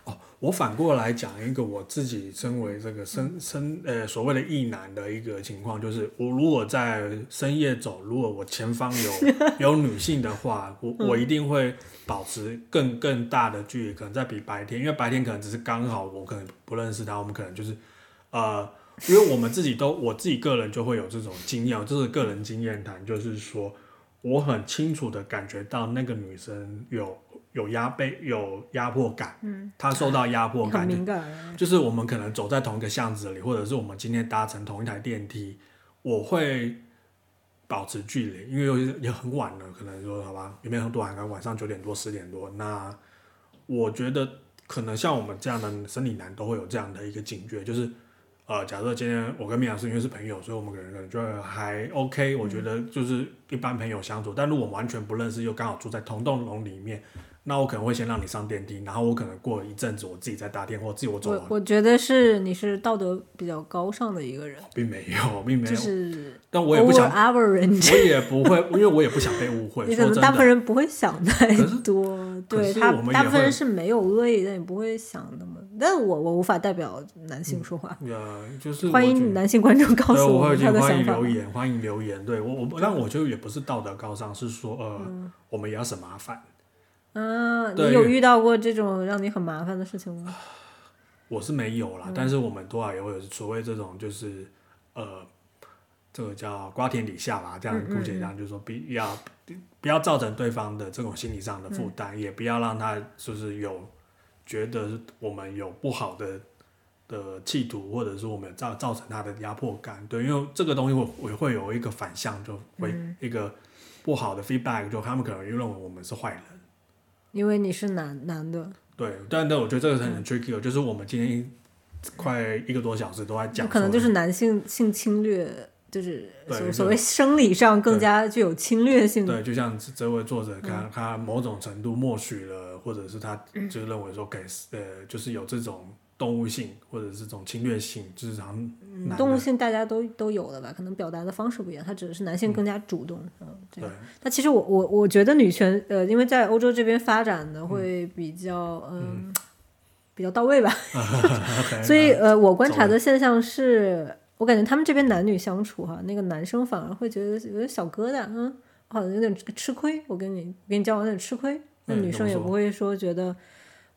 B: 哦我反过来讲一个我自己身为这个深深呃所谓的异男的一个情况，就是我如果在深夜走，如果我前方有 有女性的话，我我一定会保持更更大的距离，可能在比白天，因为白天可能只是刚好我可能不认识她，我们可能就是呃，因为我们自己都我自己个人就会有这种经验，这是个人经验谈，就是说我很清楚的感觉到那个女生有。有压被有压迫感，嗯，她受到压迫感，就是我们可能走在同一个巷子里，或者是我们今天搭乘同一台电梯，我会保持距离，因为也很晚了，可能说好吧，有没有很多晚晚上九点多十点多，那我觉得可能像我们这样的生理男都会有这样的一个警觉，就是呃，假设今天我跟米老师因为是朋友，所以我们可能可能就还 OK，我觉得就是一般朋友相处，但如果完全不认识，又刚好住在同栋楼里面。那我可能会先让你上电梯，然后我可能过一阵子，我自己再搭电或自己我走。
A: 我我觉得是你是道德比较高尚的一个人，
B: 并没有，并没有。
A: 就是，
B: 但我也不想，
A: 我
B: 也不会，因为我也不想被误会。
A: 你可能大部分人不会想太多，对他大部分人是没有恶意，但你不会想那么。但我我无法代表男性说话。
B: 呃，就是
A: 欢迎男性观众告诉我他的想
B: 法。欢迎留言，欢迎留言。对我我，但我就也不是道德高尚，是说呃，我们也要省麻烦。
A: 嗯，你有遇到过这种让你很麻烦的事情吗？
B: 我是没有啦，但是我们多少也会有所谓这种，就是呃，这个叫瓜田李下吧，这样姑且这样，就是说比要不要造成对方的这种心理上的负担，也不要让他就是有觉得我们有不好的的企图，或者说我们造造成他的压迫感。对，因为这个东西我我会有一个反向，就会一个不好的 feedback，就他们可能又认为我们是坏人。
A: 因为你是男男的，
B: 对，但但我觉得这个很 tricky，就是我们今天快一个多小时都在讲，
A: 可能就是男性性侵略，就是所所谓生理上更加具有侵略性。
B: 对，就像这位作者，他他某种程度默许了，或者是他就认为说，给呃，就是有这种。动物性或者是这种侵略性，就是常
A: 动物性大家都都有的吧，可能表达的方式不一样。它只是男性更加主动，嗯，对。那其实我我我觉得女权，呃，因为在欧洲这边发展的会比较嗯比较到位吧 所以呃，我观察的现象是，我感觉他们这边男女相处哈，那个男生反而会觉得有点小疙瘩，嗯，好像有点吃亏。我跟你跟你交往有点吃亏，那女生也不会说觉得。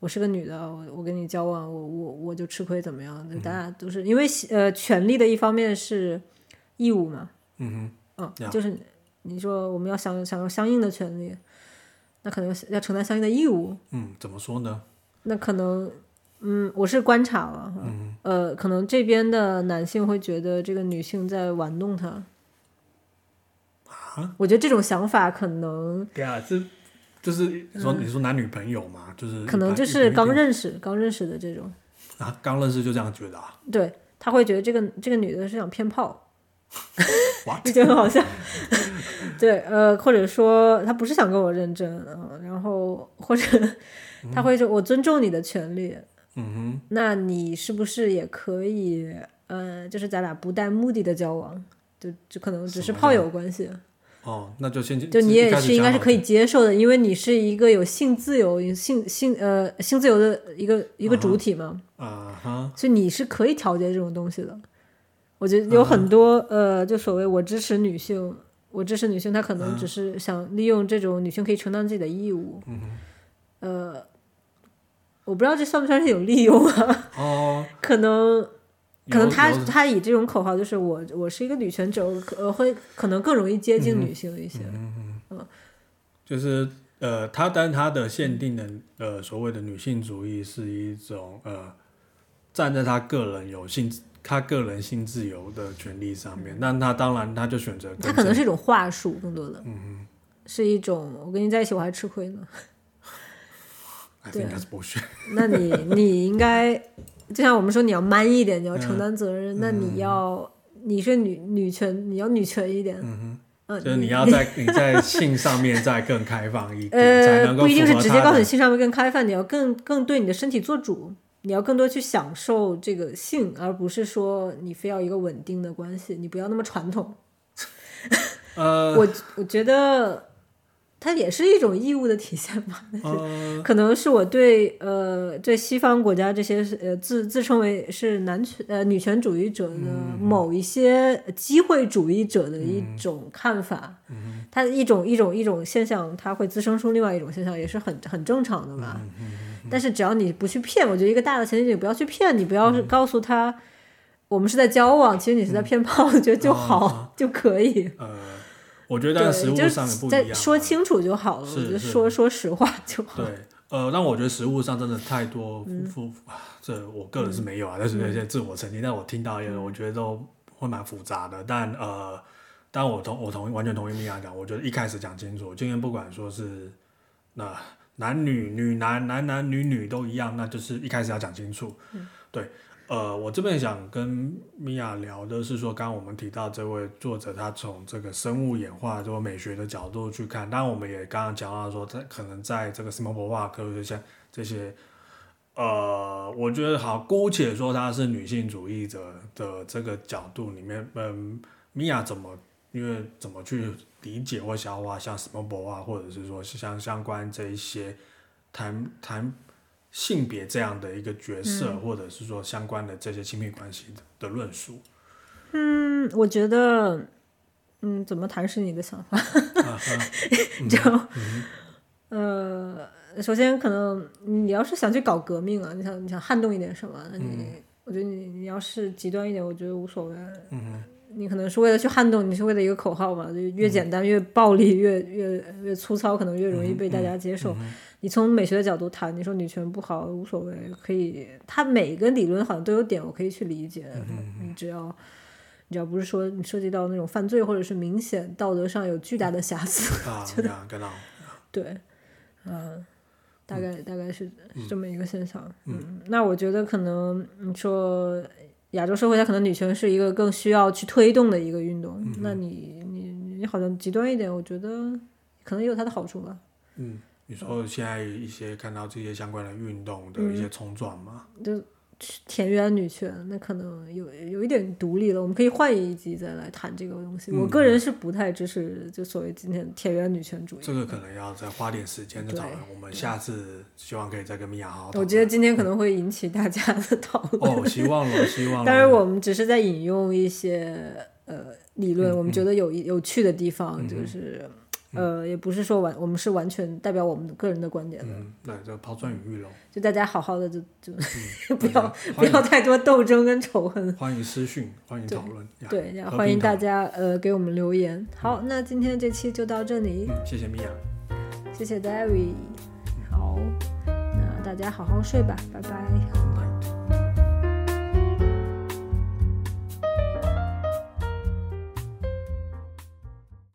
A: 我是个女的，我我跟你交往，我我我就吃亏怎么样？就大家都是因为呃，权利的一方面是义务嘛，
B: 嗯
A: 哼，嗯，就是你说我们要享享受相应的权利，那可能要承担相应的义务。
B: 嗯，怎么说呢？
A: 那可能，嗯，我是观察了，嗯，呃，可能这边的男性会觉得这个女性在玩弄他，
B: 啊，
A: 我觉得这种想法可能，
B: 对啊，这。就是说，你说男女朋友嘛，就是
A: 可能就是刚认识、刚认识的这种，
B: 啊，刚认识就这样觉得啊？
A: 对他会觉得这个这个女的是想骗炮
B: What？
A: 就觉得很好笑。对，呃，或者说他不是想跟我认真，嗯，然后或者他会说我尊重你的权利，
B: 嗯
A: 那你是不是也可以，呃，就是咱俩不带目的的交往，就就可能只是炮友关系，
B: 哦，那就先
A: 就你也是应该是可以接受的，因为你是一个有性自由、性性呃性自由的一个一个主体嘛，
B: 啊哈，
A: 所以你是可以调节这种东西的。我觉得有很多、呃，就所谓我支持女性，我支持女性，她可能只是想利用这种女性可以承担自己的义务。呃，我不知道这算不算是有利用啊？
B: 哦，
A: 可能可能他他以这种口号，就是我我是一个女权者，呃会可能更容易接近女性一些。
B: 嗯嗯嗯就是呃，他但他的限定的呃所谓的女性主义是一种呃站在他个人有性他个人性自由的权利上面，但他当然他就选择
A: 他可能是一种话术，更多的，嗯是一种我跟你在一起我还吃亏呢。
B: I think that's bullshit。
A: 那你你应该，就像我们说，你要 man 一点，你要承担责任。那你要你是女女权，你要女权一点。嗯
B: 就是你要在你在性上面再更开放一点，才
A: 呃，
B: 能够
A: 不一定是直接告诉你性上面更开放，你要更更对你的身体做主，你要更多去享受这个性，而不是说你非要一个稳定的关系，你不要那么传统。
B: 呃
A: 我我觉得它也是一种义务的体现吧。
B: 呃
A: 可能是我对呃对西方国家这些是呃自自称为是男权呃女权主义者的某一些机会主义者的一种看法，它一种一种一种现象，它会滋生出另外一种现象，也是很很正常的嘛。但是只要你不去骗，我觉得一个大的前提，你不要去骗，你不要是告诉他。我们是在交往，其实你是在骗炮，我觉得就好、就可以。
B: 呃，我觉得在实
A: 对，
B: 物上也不一样
A: 说清楚就好了。说说实话就好。
B: 对，呃，但我觉得食物上真的太多这我个人是没有啊，但是那些自我澄清，但我听到一
A: 嗯
B: 些，我觉得都会蛮复杂的。但呃，但我同我同意完全同意米娅讲，我觉得一开始讲清楚，今天不管说是那男女、女男、男男女女都一样，那就是一开始要讲清楚。
A: 嗯
B: 对，呃，我这边想跟米娅聊的是说，刚刚我们提到这位作者，他从这个生物演化、这个美学的角度去看，当然我们也刚刚讲到说，他可能在这个 Simon 博瓦克这些这些，呃，我觉得好，姑且说他是女性主义者的这个角度里面，嗯，米娅怎么因为怎么去理解或消化像 Simon 博瓦，或者是说像相关这一些谈谈。性别这样的一个角色，或者是说相关的这些亲密关系的的论述，
A: 嗯，我觉得，嗯，怎么谈是你的想法。就、呃，首先可能你要是想去搞革命啊，你想你想撼动一点什么，那你、我觉得你你要是极端一点，我觉得无所谓。
B: 嗯
A: 你可能是为了去撼动，你是为了一个口号嘛，就越简单、越暴力、越越越粗糙，可能越容易被大家接受。你从美学的角度谈，你说女权不好无所谓，可以，它每个理论好像都有点我可以去理解。你只要你只要不是说你涉及到那种犯罪，或者是明显道德上有巨大的瑕疵，对，嗯，大概大概是是这么一个现象。嗯，那我觉得可能你说亚洲社会，它可能女权是一个更需要去推动的一个运动。那你你你好像极端一点，我觉得可能也有它的好处吧。
B: 嗯，你说现在一些看到这些相关的运动的一些冲撞嘛，
A: 就田园女权，那可能有有一点独立了。我们可以换一集再来谈这个东西。我个人是不太支持就所谓今天田园女权主义。
B: 这个可能要再花点时间再讨论。我们下次希望可以再跟米娅好好讨论。
A: 我觉得今天可能会引起大家的讨论。
B: 哦，希望了，希望了。
A: 当然，我们只是在引用一些呃理
B: 嗯
A: 论，我们觉得有有趣的地方，就是呃，也不是说完我们是完全代表我们个人的观点的，
B: 嗯，对，就抛砖引玉喽。
A: 就大家好好的就就 不要不要太多斗争跟仇恨。
B: 欢迎私讯，欢迎讨论。呀
A: 对，欢迎大家呃给我们留言。好，那今天这期就到这里，
B: 嗯，谢谢米娅。
A: 谢谢 David。好，那大家好好睡吧，拜拜。